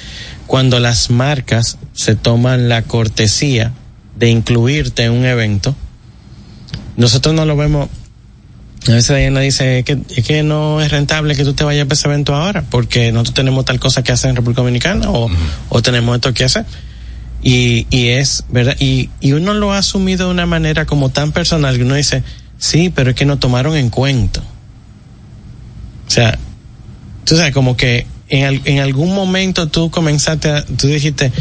cuando las marcas se toman la cortesía de incluirte en un evento. Nosotros no lo vemos a veces Diana dice que, es que no es rentable que tú te vayas para ese evento ahora, porque nosotros tenemos tal cosa que hacer en República Dominicana o, o tenemos esto que hacer. Y, y es, ¿verdad? Y, y uno lo ha asumido de una manera como tan personal que uno dice, sí, pero es que no tomaron en cuenta. O sea, tú sabes, como que en, en algún momento tú comenzaste, a- tú dijiste,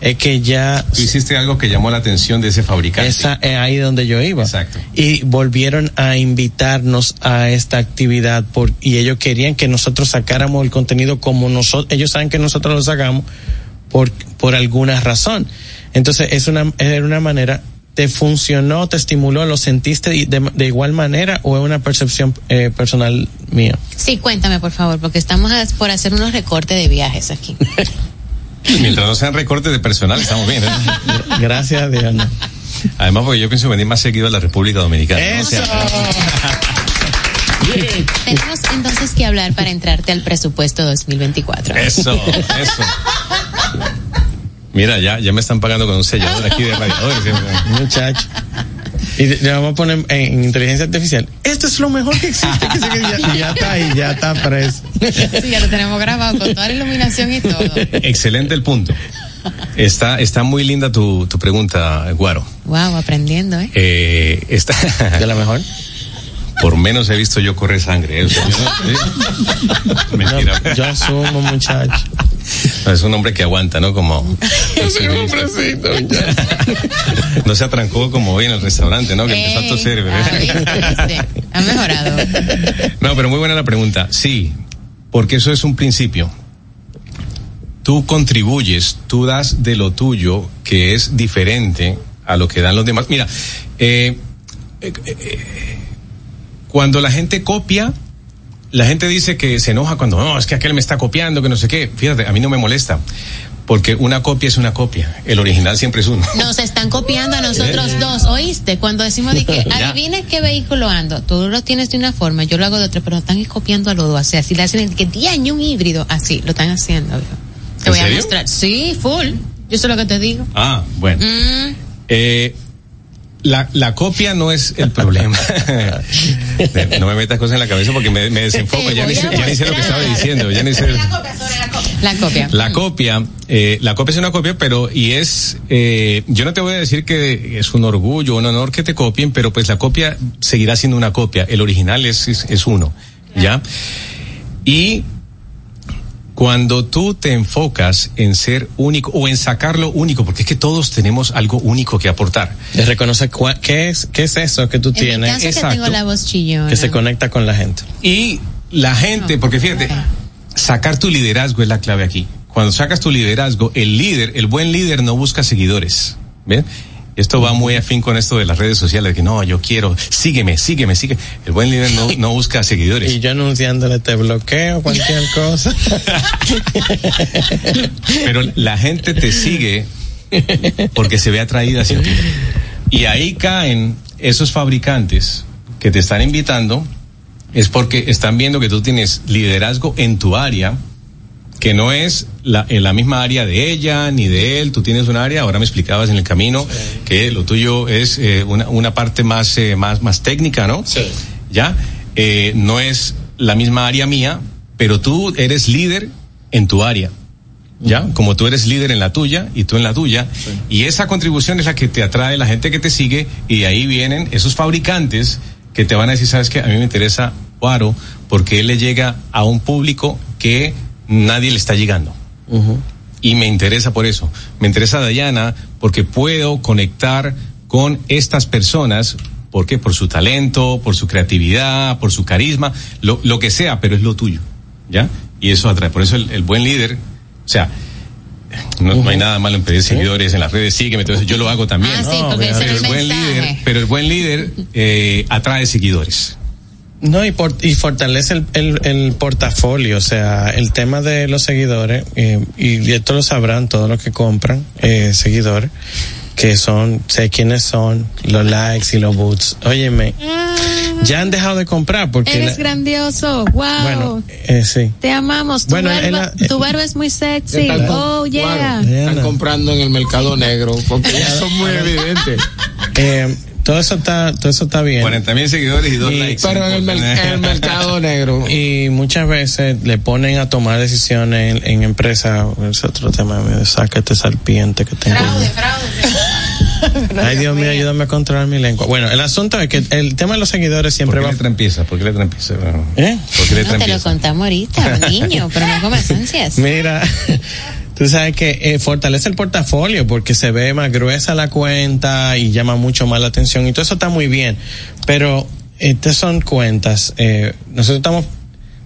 es que ya Tú hiciste algo que llamó la atención de ese fabricante. esa es ahí donde yo iba. Exacto. Y volvieron a invitarnos a esta actividad por, y ellos querían que nosotros sacáramos el contenido como nosotros, ellos saben que nosotros lo sacamos por, por alguna razón. Entonces es una, era una manera, ¿te funcionó, te estimuló, lo sentiste de, de- de igual manera o es una percepción eh, personal mía? Sí, cuéntame, por favor, porque estamos a- por hacer unos recortes de viajes aquí. Mientras no sean recortes de personal, estamos bien. ¿eh? Gracias, Diana. Además, porque yo pienso venir más seguido a la República Dominicana. ¿no? O sea, Tenemos entonces que hablar para entrarte al presupuesto 2024. Eso, eso. Mira, ya, ya me están pagando con un sellador aquí de radiadores. Muchacho. Y le vamos a poner en, en inteligencia artificial. Esto es lo mejor que existe. que sé que ya, y ya está ahí, ya está preso. Sí, ya lo tenemos grabado con toda la iluminación y todo. Excelente el punto. Está, está muy linda tu, tu pregunta, Guaro. Wow, aprendiendo, ¿eh? Eh, está. ¿De la mejor? Por menos he visto yo correr sangre. ¿eh? O sea, yo no- ¿eh? Mentira. Yo, yo asumo, muchacho. Es un hombre que aguanta, ¿no? Como. No se atrancó como hoy en el restaurante, ¿no? Que empezó a toser, ¿verdad? ¿Viste? Ha mejorado. No, pero muy buena la pregunta. Sí, porque eso es un principio. Tú contribuyes, tú das de lo tuyo que es diferente a lo que dan los demás. Mira, eh, eh, eh, cuando la gente copia, la gente dice que se enoja cuando no, es que aquel me está copiando, que no sé qué. Fíjate, a mí no me molesta. Porque una copia es una copia. El original siempre es uno. Nos están copiando a nosotros dos, ¿oíste? Cuando decimos de que adivina qué vehículo ando, tú lo tienes de una forma, yo lo hago de otra, pero están copiando a los dos, así, así le hacen que 10 años un híbrido, así, lo están haciendo. Te ¿En voy a mostrar. Sí, full. Yo sé lo que te digo. Ah, bueno. Mm, Eh, la, la copia no es el problema. No me metas cosas en la cabeza porque me, me desenfoco. Ya ni, sé, ya ni sé lo que estaba diciendo. Ya ni sé. La copia. La copia, eh, la copia es una copia, pero y es, eh, yo no te voy a decir que es un orgullo, un honor que te copien, pero pues la copia seguirá siendo una copia. El original es, es, es uno, ¿ya? Y cuando tú te enfocas en ser único o en sacar lo único, porque es que todos tenemos algo único que aportar. De reconocer cua- qué es, qué es eso que tú En mi tienes caso que exacto. tengo la voz chillona. que se conecta con la gente. Y la gente, porque fíjate, sacar tu liderazgo es la clave aquí. Cuando sacas tu liderazgo, el líder, el buen líder no busca seguidores. ¿Ven? Esto va muy afín con esto de las redes sociales, que no, yo quiero, sígueme, sígueme, sígueme. El buen líder no, no busca seguidores. Y yo anunciándole te bloqueo, cualquier cosa. Pero la gente te sigue porque se ve atraída hacia ti. Y ahí caen esos fabricantes que te están invitando, es porque están viendo que tú tienes liderazgo en tu área, que no es la, en la misma área de ella ni de él, tú tienes un área, ahora me explicabas en el camino que lo tuyo es eh, una, una parte más, eh, más, más técnica, ¿no? Sí. ¿Ya? Eh, no es la misma área mía, pero tú eres líder en tu área. ¿Ya? Como tú eres líder en la tuya y tú en la tuya. Y esa contribución es la que te atrae la gente que te sigue y de ahí vienen esos fabricantes que te van a decir, sabes que a mí me interesa Guaro porque él le llega a un público que nadie le está llegando. Y me interesa por eso. Me interesa Dayana porque puedo conectar con estas personas. ¿Por qué? Por su talento, por su creatividad, por su carisma, lo, lo que sea, pero es lo tuyo. ¿Ya? Y eso atrae. Por eso el, el buen líder, o sea, no, no hay nada malo en pedir seguidores en las redes, sígueme, entonces yo lo hago también. Ah, sí, porque ese pero es el buen líder, pero el buen líder eh, atrae seguidores. No, y, por- y fortalece el, el, el portafolio, o sea, el tema de los seguidores, eh, y esto lo sabrán todos los que compran eh, seguidores, que son, sé quiénes son, los likes y los boots. Óyeme, ya han dejado de comprar porque... Ah, Eres la- grandioso. Wow. bueno, eh, sí. Te amamos. Tu, Bueno, barba, la- tu barba es muy sexy. Están Oh, yeah. Están comprando en el mercado negro porque ya son muy evidentes. Eh, todo eso está, todo eso está bien. 40 mil seguidores y dos Y- likes. Pero en el, mercado negro. Y muchas veces le ponen a tomar decisiones en, en empresas, es otro tema, me saca este serpiente que tengo. Ay, Dios mío, ayúdame a controlar mi lengua. Bueno, el asunto es que el tema de los seguidores ¿Por siempre qué va... le trampieza? ¿Por qué le trampieza? Bueno, ¿Eh? ¿Por qué le No te lo contamos ahorita, niño, pero no comas ansias. Mira, tú sabes que eh, fortalece el portafolio porque se ve más gruesa la cuenta y llama mucho más la atención y todo eso está muy bien. Pero estas son cuentas. Eh, nosotros estamos.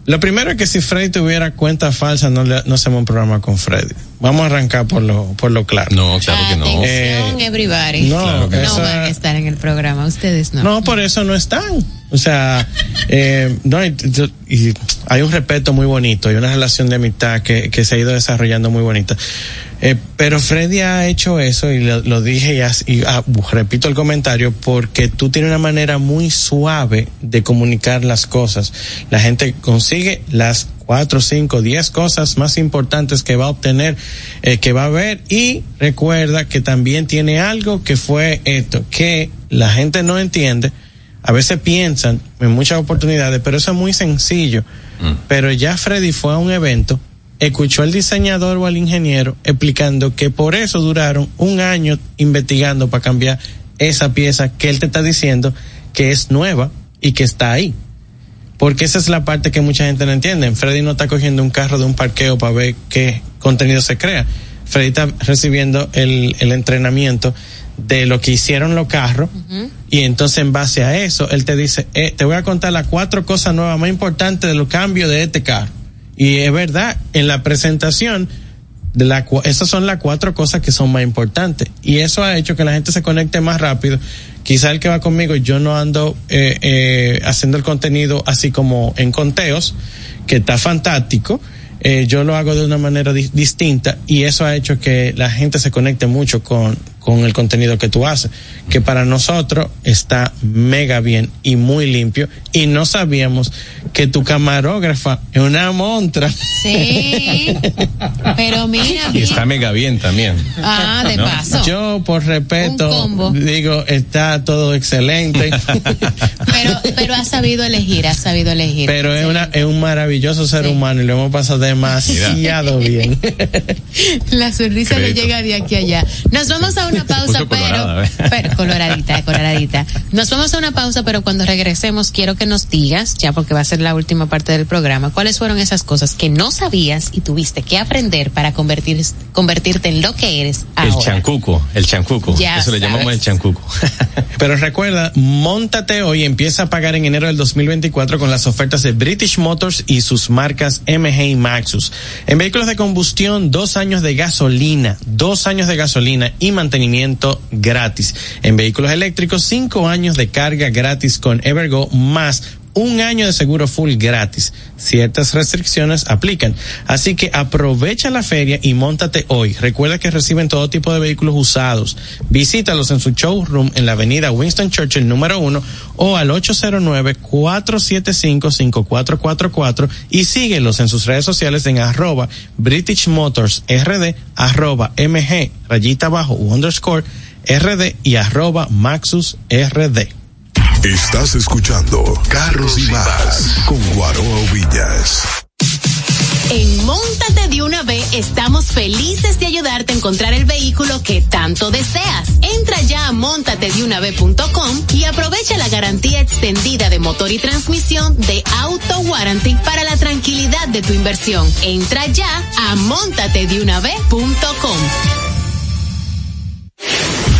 Lo primero es que si Freddy tuviera cuentas falsas, no, no hacemos un programa con Freddy. Vamos a arrancar por lo, por lo claro. No, claro que no. Atención, everybody. no, no van a estar en el programa, ustedes no. No, por eso no están. O sea, eh, no, y, y hay un respeto muy bonito, hay una relación de amistad que, que se ha ido desarrollando muy bonita. Eh, pero Freddy ha hecho eso y lo, lo dije y, as- y, ah, repito el comentario porque tú tienes una manera muy suave de comunicar las cosas. La gente consigue las cuatro, cinco, diez cosas más importantes que va a obtener, eh, que va a ver y recuerda que también tiene algo que fue esto, que la gente no entiende, a veces piensan en muchas oportunidades, pero eso es muy sencillo. Pero ya Freddy fue a un evento, escuchó al diseñador o al ingeniero explicando que por eso duraron un año investigando para cambiar esa pieza que él te está diciendo que es nueva y que está ahí. Porque esa es la parte que mucha gente no entiende. Freddy no está cogiendo un carro de un parqueo para ver qué contenido se crea. Freddy está recibiendo el, el entrenamiento de lo que hicieron los carros y entonces en base a eso él te dice, eh, te voy a contar las cuatro cosas nuevas más importantes de los cambios de este carro. Y es verdad, en la presentación, de la, esas son las cuatro cosas que son más importantes. Y eso ha hecho que la gente se conecte más rápido. Quizá el que va conmigo, yo no ando eh, eh, haciendo el contenido así como en conteos, que está fantástico. Eh, yo lo hago de una manera di- distinta y eso ha hecho que la gente se conecte mucho con, con el contenido que tú haces, que para nosotros está mega bien y muy limpio y no sabíamos que tu camarógrafa es una montra. Sí, pero mira. Y está mega bien también. Ah, de paso. Yo por respeto digo, está todo excelente, Pero, pero ha sabido elegir, ha sabido elegir. pero es una es un maravilloso ser Sí. humano y lo hemos pasado demasiado bien. La sonrisa le llega de aquí a allá. Nos vamos a una pausa, colorada, ¿eh? pero, pero coloradita, coloradita. Nos vamos a una pausa, pero cuando regresemos quiero que nos digas, ya porque va a ser la última parte del programa, cuáles fueron esas cosas que no sabías y tuviste que aprender para convertir, convertirte en lo que eres El ahora. chancuco, el chancuco. Ya Eso le llamamos el chancuco. Pero recuerda, montate hoy y empieza a pagar en enero del 2024 con las ofertas de British Motors y sus marcas MG y Maxus. En vehículos de combustión, dos años de gasolina, dos años de gasolina y mantenimiento gratis. En vehículos eléctricos, cinco años de carga gratis con Evergo más un año de seguro full gratis. Ciertas restricciones aplican. Así que aprovecha la feria y montate hoy. Recuerda que reciben todo tipo de vehículos usados. Visítalos en su showroom en la avenida Winston Churchill número uno o al 809-475-5444 y síguelos en sus redes sociales en arroba British Motors RD, arroba MG, rayita abajo, underscore RD y arroba Maxus RD. Estás escuchando Carros y más con Guaroa Villas. En Móntate de una vez estamos felices de ayudarte a encontrar el vehículo que tanto deseas. Entra ya a montatedeunav.com y aprovecha la garantía extendida de motor y transmisión de Auto Warranty para la tranquilidad de tu inversión. Entra ya a montatedeunav.com.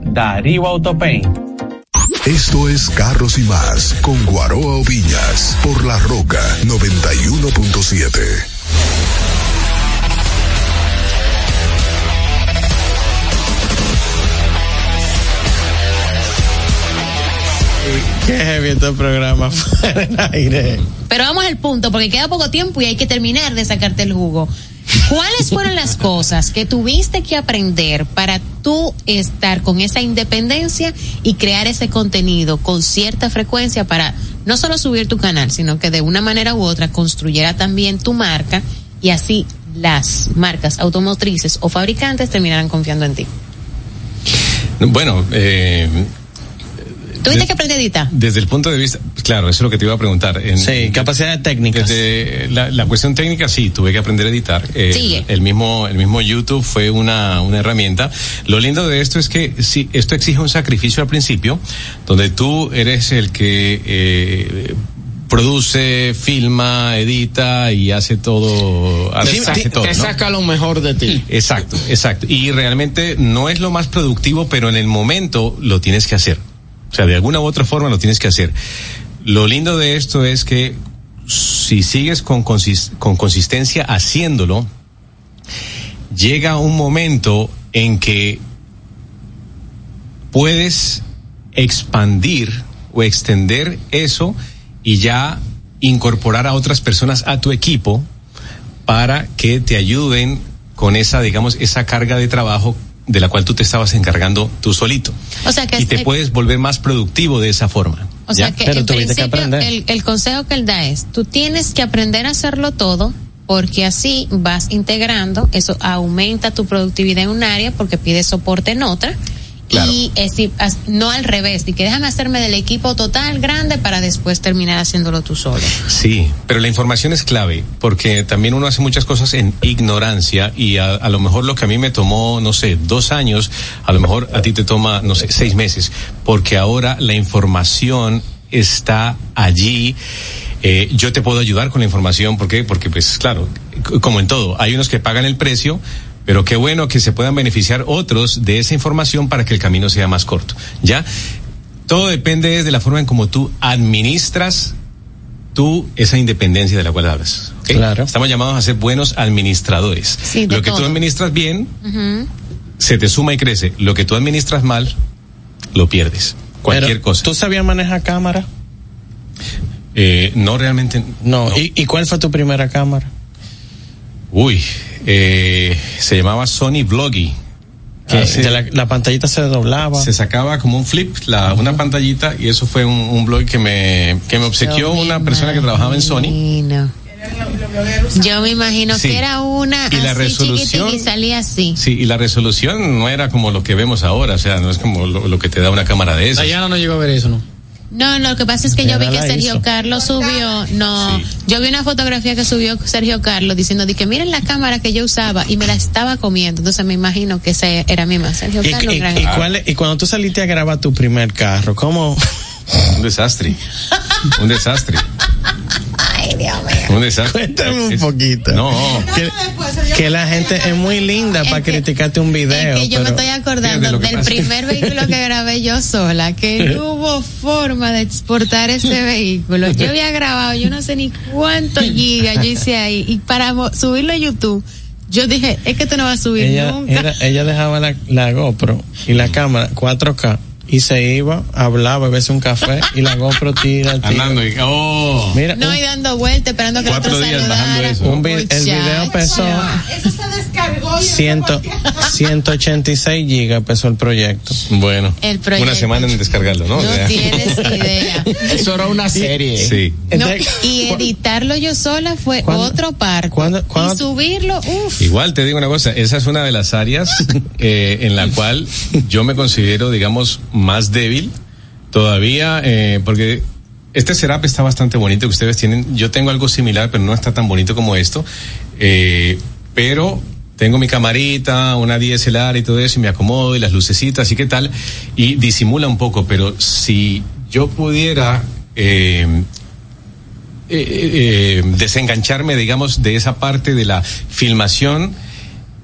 Darío Autopaint. Esto es Carros y más con Guaroa Villas por La Roca 91.7. Qué heavy este programa fuera del aire. Pero vamos al punto, porque queda poco tiempo y hay que terminar de sacarte el jugo. ¿Cuáles fueron las cosas que tuviste que aprender para tú estar con esa independencia y crear ese contenido con cierta frecuencia para no solo subir tu canal, sino que de una manera u otra construyera también tu marca y así las marcas automotrices o fabricantes terminaran confiando en ti? Bueno, eh, ¿Tuviste que aprender a editar? desde el punto de vista, claro, eso es lo que te iba a preguntar. En, Sí, capacidades técnicas. Desde la, la cuestión técnica, sí, tuve que aprender a editar. Eh, Sigue. El mismo, el mismo YouTube fue una, una herramienta. Lo lindo de esto es que sí, esto exige un sacrificio al principio, donde tú eres el que eh, produce, filma, edita y hace todo, hace, Te, hace todo, te ¿no? saca lo mejor de ti. Exacto, exacto. Y realmente no es lo más productivo, pero en el momento lo tienes que hacer. O sea, de alguna u otra forma lo tienes que hacer. Lo lindo de esto es que si sigues con, con consistencia haciéndolo, llega un momento en que puedes expandir o extender eso y ya incorporar a otras personas a tu equipo para que te ayuden con esa, digamos, esa carga de trabajo de la cual tú te estabas encargando tú solito. O sea que y te puedes volver más productivo de esa forma. O sea ¿ya? que en principio el, el consejo que él da es, tú tienes que aprender a hacerlo todo porque así vas integrando, eso aumenta tu productividad en un área porque pides soporte en otra. Y es, as- no al revés, y que déjame hacerme del equipo total grande para después terminar haciéndolo tú solo. Sí, pero la información es clave, porque también uno hace muchas cosas en ignorancia y a, a lo mejor lo que a mí me tomó, no sé, dos años, a lo mejor a ti te toma, no sé, seis meses, porque ahora la información está allí. Eh, yo te puedo ayudar con la información, ¿por qué? Porque, pues, claro, como en todo, hay unos que pagan el precio, pero qué bueno que se puedan beneficiar otros de esa información para que el camino sea más corto. ¿Ya? Todo depende de la forma en cómo tú administras tú esa independencia de la cual hablas. Claro. Estamos llamados a ser buenos administradores. Sí, Lo que tú administras bien, se te suma y crece. Lo que tú administras mal, lo pierdes. Cualquier Pero, cosa. ¿Tú sabías manejar cámara? Eh, no realmente. No. ¿Y, y cuál fue tu primera cámara? Uy, eh, se llamaba Sony Vloggy. Que Hace- de la, la pantallita se doblaba. se sacaba como un flip, la, una pantallita, y eso fue un, un blog que me, que me obsequió Yo me una persona que trabajaba en Sony. imagino. Yo me imagino Sí. que era una Y la así resolución- chiquitita y salía así. Sí, y la resolución no era como lo que vemos ahora, o sea, no es como lo, lo que te da una cámara de esas. Dayana no llegó a ver eso, ¿no? No, no, lo que pasa es que yo vi que Sergio hizo. Carlos subió, no, Sí. yo vi una fotografía que subió Sergio Carlos diciendo de que miren la cámara que yo usaba y me la estaba comiendo, entonces me imagino que esa era misma Sergio ¿Y, Carlos. y- gran- y cuál y cuando tú saliste a grabar tu primer carro, ¿cómo? Un desastre. Un desastre. Ay, Dios mío. Un desastre. Cuéntame un Es- poquito. No. Que, que la gente es muy linda Es para que- criticarte un video. Es que yo me estoy acordando del pasa. primer vehículo que grabé yo sola, que no hubo forma de exportar ese vehículo. Yo había grabado, yo no sé ni cuántos gigas yo hice ahí, y para subirlo a YouTube, yo dije, es que tú no vas a subir ella, nunca. era- ella dejaba la, la GoPro y la cámara 4K y se iba, hablaba, bebese un café y la GoPro tira, tira. Andando y. ¡Oh! Mira, No, un- y dando vueltas, esperando que el Cuatro otro días bajando eso. Un el video pesó Eso se descargó y ciento, 186 gigas pesó el proyecto. Bueno. El proyecto. Una semana en descargarlo, ¿no? No O sea, tienes idea. Eso era una serie. Sí. No, y editarlo yo sola fue ¿Cuándo- otro cuándo- y subirlo, uff. Igual te digo una cosa, esa es una de las áreas eh, en la cual yo me considero, digamos, más débil todavía, eh, porque este setup está bastante bonito que ustedes tienen. Yo tengo algo similar, pero no está tan bonito como esto. Eh, pero tengo mi camarita, una DSLR y todo eso, y me acomodo y las lucecitas y qué tal, y disimula un poco, pero si yo pudiera eh, eh, eh, desengancharme, digamos, de esa parte de la filmación,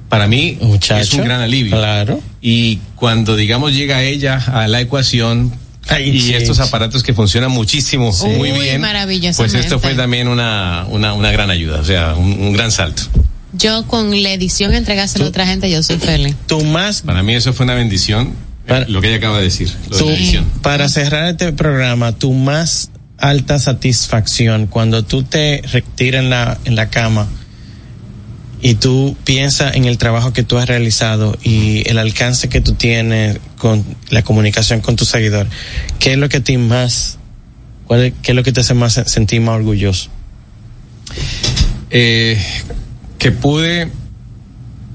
para mí Muchacho, es un gran alivio. Claro. Y cuando, digamos, llega ella a la ecuación Ay, y sí, estos aparatos que funcionan muchísimo, muy Uy, bien, maravillosamente. pues esto fue también una, una, una gran ayuda, o sea, un, un gran salto. Yo con la edición entregárselo a otra gente, yo soy feliz. Tu más Para mí eso fue una bendición, eh, Para- lo que ella acaba de decir, lo de la edición. para cerrar este programa, tu más alta satisfacción cuando tú te retiras en la, en la cama y tú piensas en el trabajo que tú has realizado y el alcance que tú tienes con la comunicación con tu seguidor, ¿qué es lo que a ti más, cuál es, qué es lo que te hace más sentir más orgulloso? eh, que pude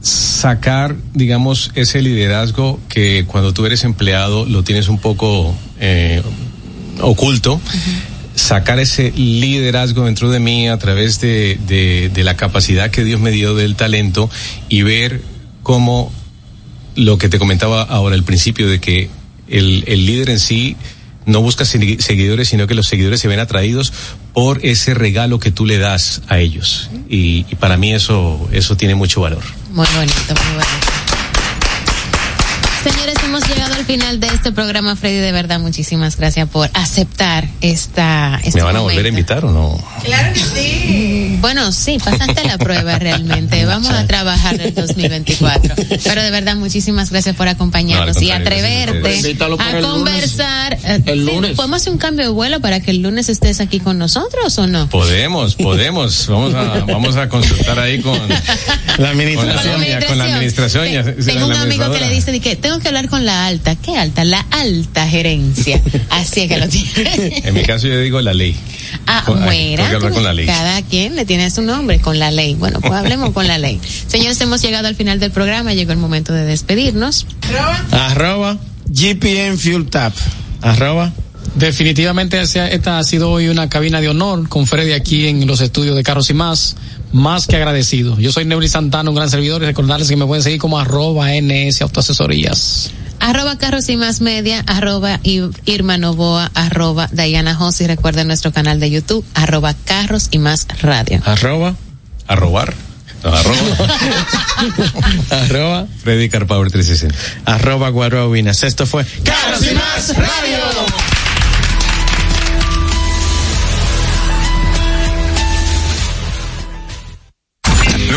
sacar, digamos, ese liderazgo que cuando tú eres empleado lo tienes un poco eh, oculto. Sacar ese liderazgo dentro de mí a través de, de, la capacidad que Dios me dio del talento y ver cómo lo que te comentaba ahora al principio de que el, el líder en sí no busca segui- seguidores, sino que los seguidores se ven atraídos por ese regalo que tú le das a ellos. Y, y para mí eso, eso tiene mucho valor. Muy bonito, muy bonito. Señores, al final de este programa, Freddy. De verdad, muchísimas gracias por aceptar esta. Este ¿Me van a volver a invitar o no? Claro que sí. Bueno, sí, pasaste la prueba realmente. Vamos a trabajar el 2024. Pero de verdad, muchísimas gracias por acompañarnos No, y a atreverte a el lunes. conversar. Eh, El sí, lunes. ¿Podemos hacer un cambio de vuelo para que el lunes estés aquí con nosotros o no? Podemos, podemos. Vamos a, vamos a consultar ahí con La Con administración. la- con la administración, Te- Tengo un amigo que le dice que tengo que hablar con la alta. ¿Qué alta? La alta gerencia. Así es que lo tiene. En mi caso yo digo la ley. Ah, hablar con la ley. cada quien le tiene su nombre, con la ley. Bueno, pues hablemos con la ley. Señores, hemos llegado al final del programa, llegó el momento de despedirnos. Arroba. GPN Fuel Tap. Arroba. Definitivamente esta ha sido hoy una cabina de honor con Freddy aquí en los estudios de Carros y Más. Más que agradecido. Yo soy Neuri Santana, un gran servidor y recordarles que me pueden seguir como arroba NS Autoasesorías. Arroba Carros y Más Media, arroba Irma Novoa, arroba Diana José. Recuerden nuestro canal de YouTube, arroba Carros y Más Radio. Arroba. Arrobar. No, arroba. arroba. Freddy Carpower 360. Arroba Guarobinas. Esto fue Carros y Más Radio.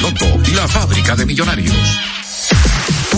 loto, la fábrica de millonarios.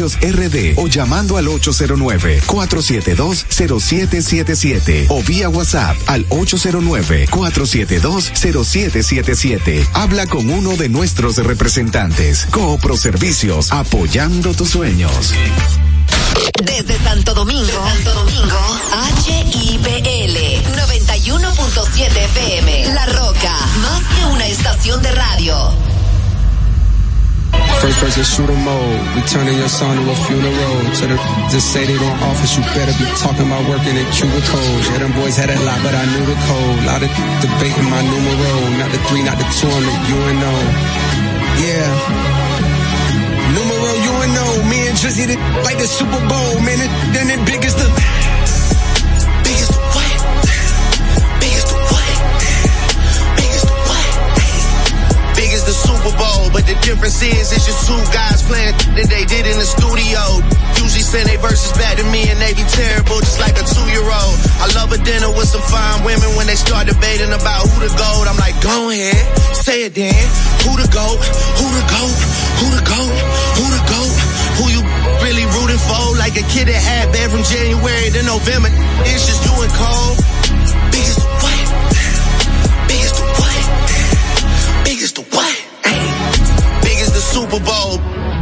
RD o llamando al 809-472-0777 o vía WhatsApp al 809-472-0777. Habla con uno de nuestros representantes. Coopro Servicios, apoyando tus sueños. Desde Santo Domingo, Santo Domingo, HIPL 91.7 FM. La Roca, más que una estación de radio. First person shooter mode. We turning your son to a funeral. To the just say they gon' office, you better be talking about working in cubicles. Yeah, them boys had a lot, but I knew the code. Lot of debating my numero. Not the three, not the two, I'm the UNO. Yeah. Numero UNO. Me and Drizzy like the Super Bowl. Man, it, then it big as the. Super Bowl, but the difference is it's just two guys playing that they did in the studio. Usually send they verses back to me and they be terrible, just like a two-year-old. I love a dinner with some fine women when they start debating about who the goat. I'm like, go ahead, say it then. Who the goat? Who the goat? Who the goat? Who the goat? Who you really rooting for? Like a kid that had bad from January to November. It's just you and Cole. Biggest what? Biggest what? Biggest what? Super Bowl.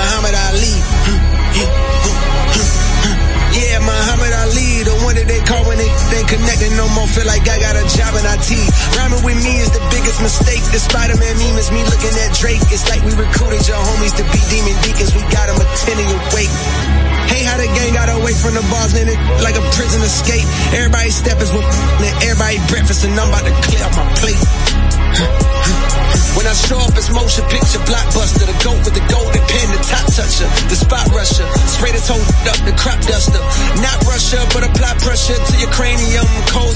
Muhammad Ali. Yeah, Muhammad Ali, the one that they call when they they connecting no more. Feel like I got a job in IT. Rhyming with me is the biggest mistake. The Spider-Man meme is me looking at Drake. It's like we recruited your homies to be demon deacons. We got them attending your wake. Hey, how the gang got away from the bars, man, like a prison escape. Everybody steppers with, and everybody breakfast, and I'm about to clear up my plate. When I show up, it's motion picture blockbuster the spot rusher. Spray this whole up, the crop duster. Not Russia, but apply pressure to your cranium. Cold's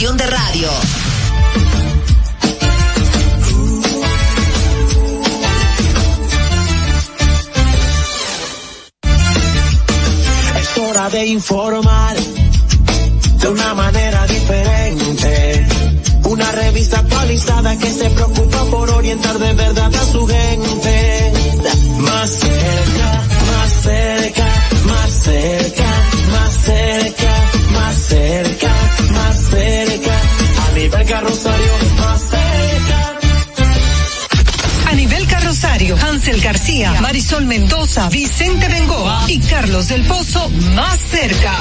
estación de radio. Es hora de informar Mendoza, Vicente Bengoa y Carlos del Pozo más cerca.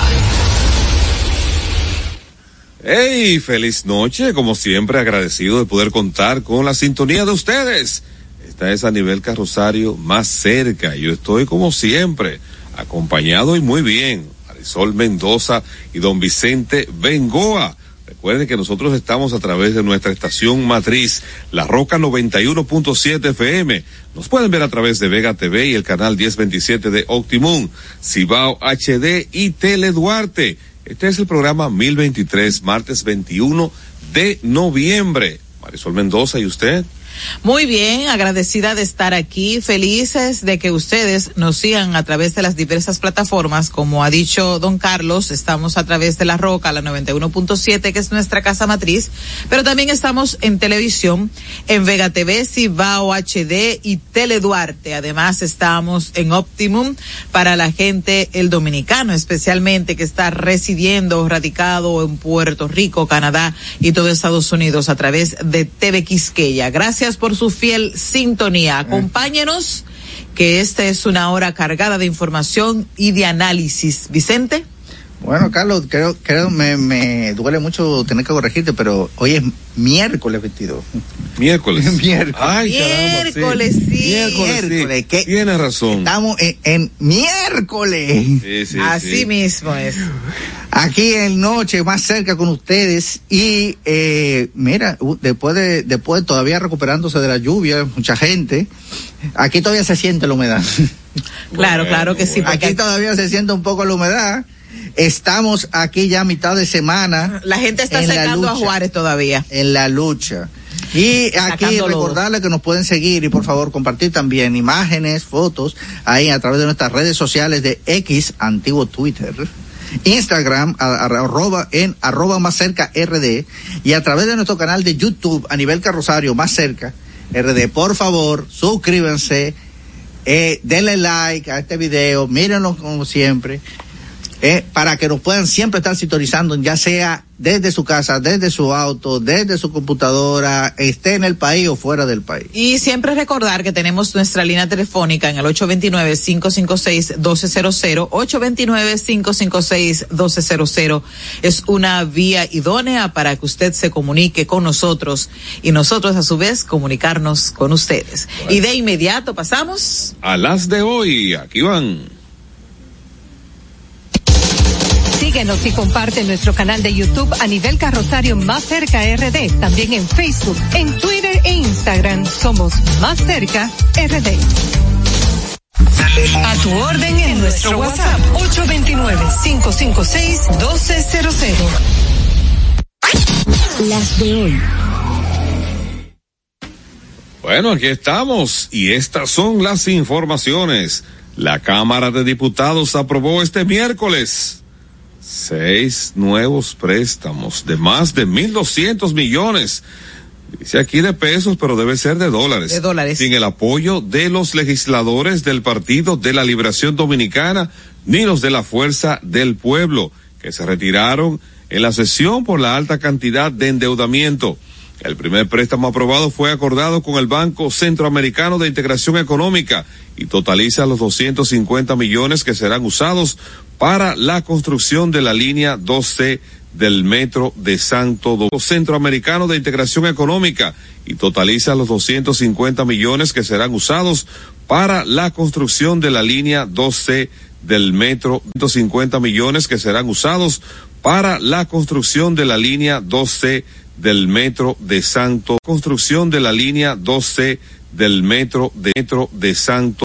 Hey, feliz noche, como siempre agradecido de poder contar con la sintonía de ustedes. Esta es a nivel carrosario más cerca. Yo estoy como siempre, acompañado y muy bien. Marisol Mendoza y don Vicente Bengoa. Recuerden que nosotros estamos a través de nuestra estación matriz, La Roca 91.7 FM. Nos pueden ver a través de Vega TV y el canal 1027 de Optimum, Cibao HD y Tele Duarte. Este es el programa 1023, martes 21 de noviembre. Marisol Mendoza, ¿y usted? Muy bien, agradecida de estar aquí, felices de que ustedes nos sigan a través de las diversas plataformas, como ha dicho don Carlos, estamos a través de la Roca, la 91.7, que es nuestra casa matriz, pero también estamos en televisión, en Vega TV, Cibao HD y Tele Duarte. Además estamos en Optimum para la gente, el dominicano especialmente, que está residiendo, radicado en Puerto Rico, Canadá y todo Estados Unidos a través de TV Quisqueya. Gracias por su fiel sintonía. Acompáñenos, que esta es una hora cargada de información y de análisis. Vicente. Bueno, Carlos, creo, creo me, me duele mucho tener que corregirte, pero hoy es miércoles 22. Miércoles. miércoles. Ay, caramba, miércoles, sí. Miércoles, sí. Miércoles, que Tiene razón. Estamos en, en miércoles. Sí, sí, Así sí. mismo es. Aquí en noche más cerca con ustedes y eh, mira después de después todavía recuperándose de la lluvia mucha gente aquí todavía se siente la humedad Claro, claro que sí. porque aquí todavía se siente un poco la humedad estamos aquí ya a mitad de semana la gente está secando a. Juárez todavía. en la lucha y aquí Sacando recordarle que nos pueden seguir y por favor compartir también imágenes, fotos ahí a través de nuestras redes sociales de X, antiguo Twitter, Instagram, a- a- arroba en arroba más cerca RD y a través de nuestro canal de YouTube a nivel carrosario más cerca RD. Por favor, suscríbanse, eh, denle like a este video, mírenlo como siempre eh, para que nos puedan siempre estar sintonizando, ya sea desde su casa, desde su auto, desde su computadora, esté en el país o fuera del país. Y siempre recordar que tenemos nuestra línea telefónica en el 829-556-1200. 829-556-1200 es una vía idónea para que usted se comunique con nosotros y nosotros a su vez comunicarnos con ustedes. Y de inmediato pasamos. A las de hoy, aquí van. Síguenos y comparte nuestro canal de YouTube a nivel carrosario Más Cerca RD. También en Facebook, en Twitter e Instagram somos Más Cerca RD. A tu orden en nuestro WhatsApp 829-556-1200. Las de hoy. Bueno, aquí estamos y estas son las informaciones. La Cámara de Diputados aprobó este miércoles seis nuevos préstamos de más de 1.200 millones. Dice aquí de pesos, pero debe ser de dólares. De dólares. Sin el apoyo de los legisladores del Partido de la Liberación Dominicana ni los de la Fuerza del Pueblo, que se retiraron en la sesión por la alta cantidad de endeudamiento. El primer préstamo aprobado fue acordado con el Banco Centroamericano de Integración Económica y totaliza los 250 millones que serán usados para la construcción de la línea 12 del metro de Santo Domingo Centroamericano de Integración Económica y totaliza los 250 millones que serán usados para la construcción de la línea 12 del metro, 150 millones que serán usados para la construcción de la línea 12 del metro de Santo, construcción de la línea 12 del metro de metro de Santo.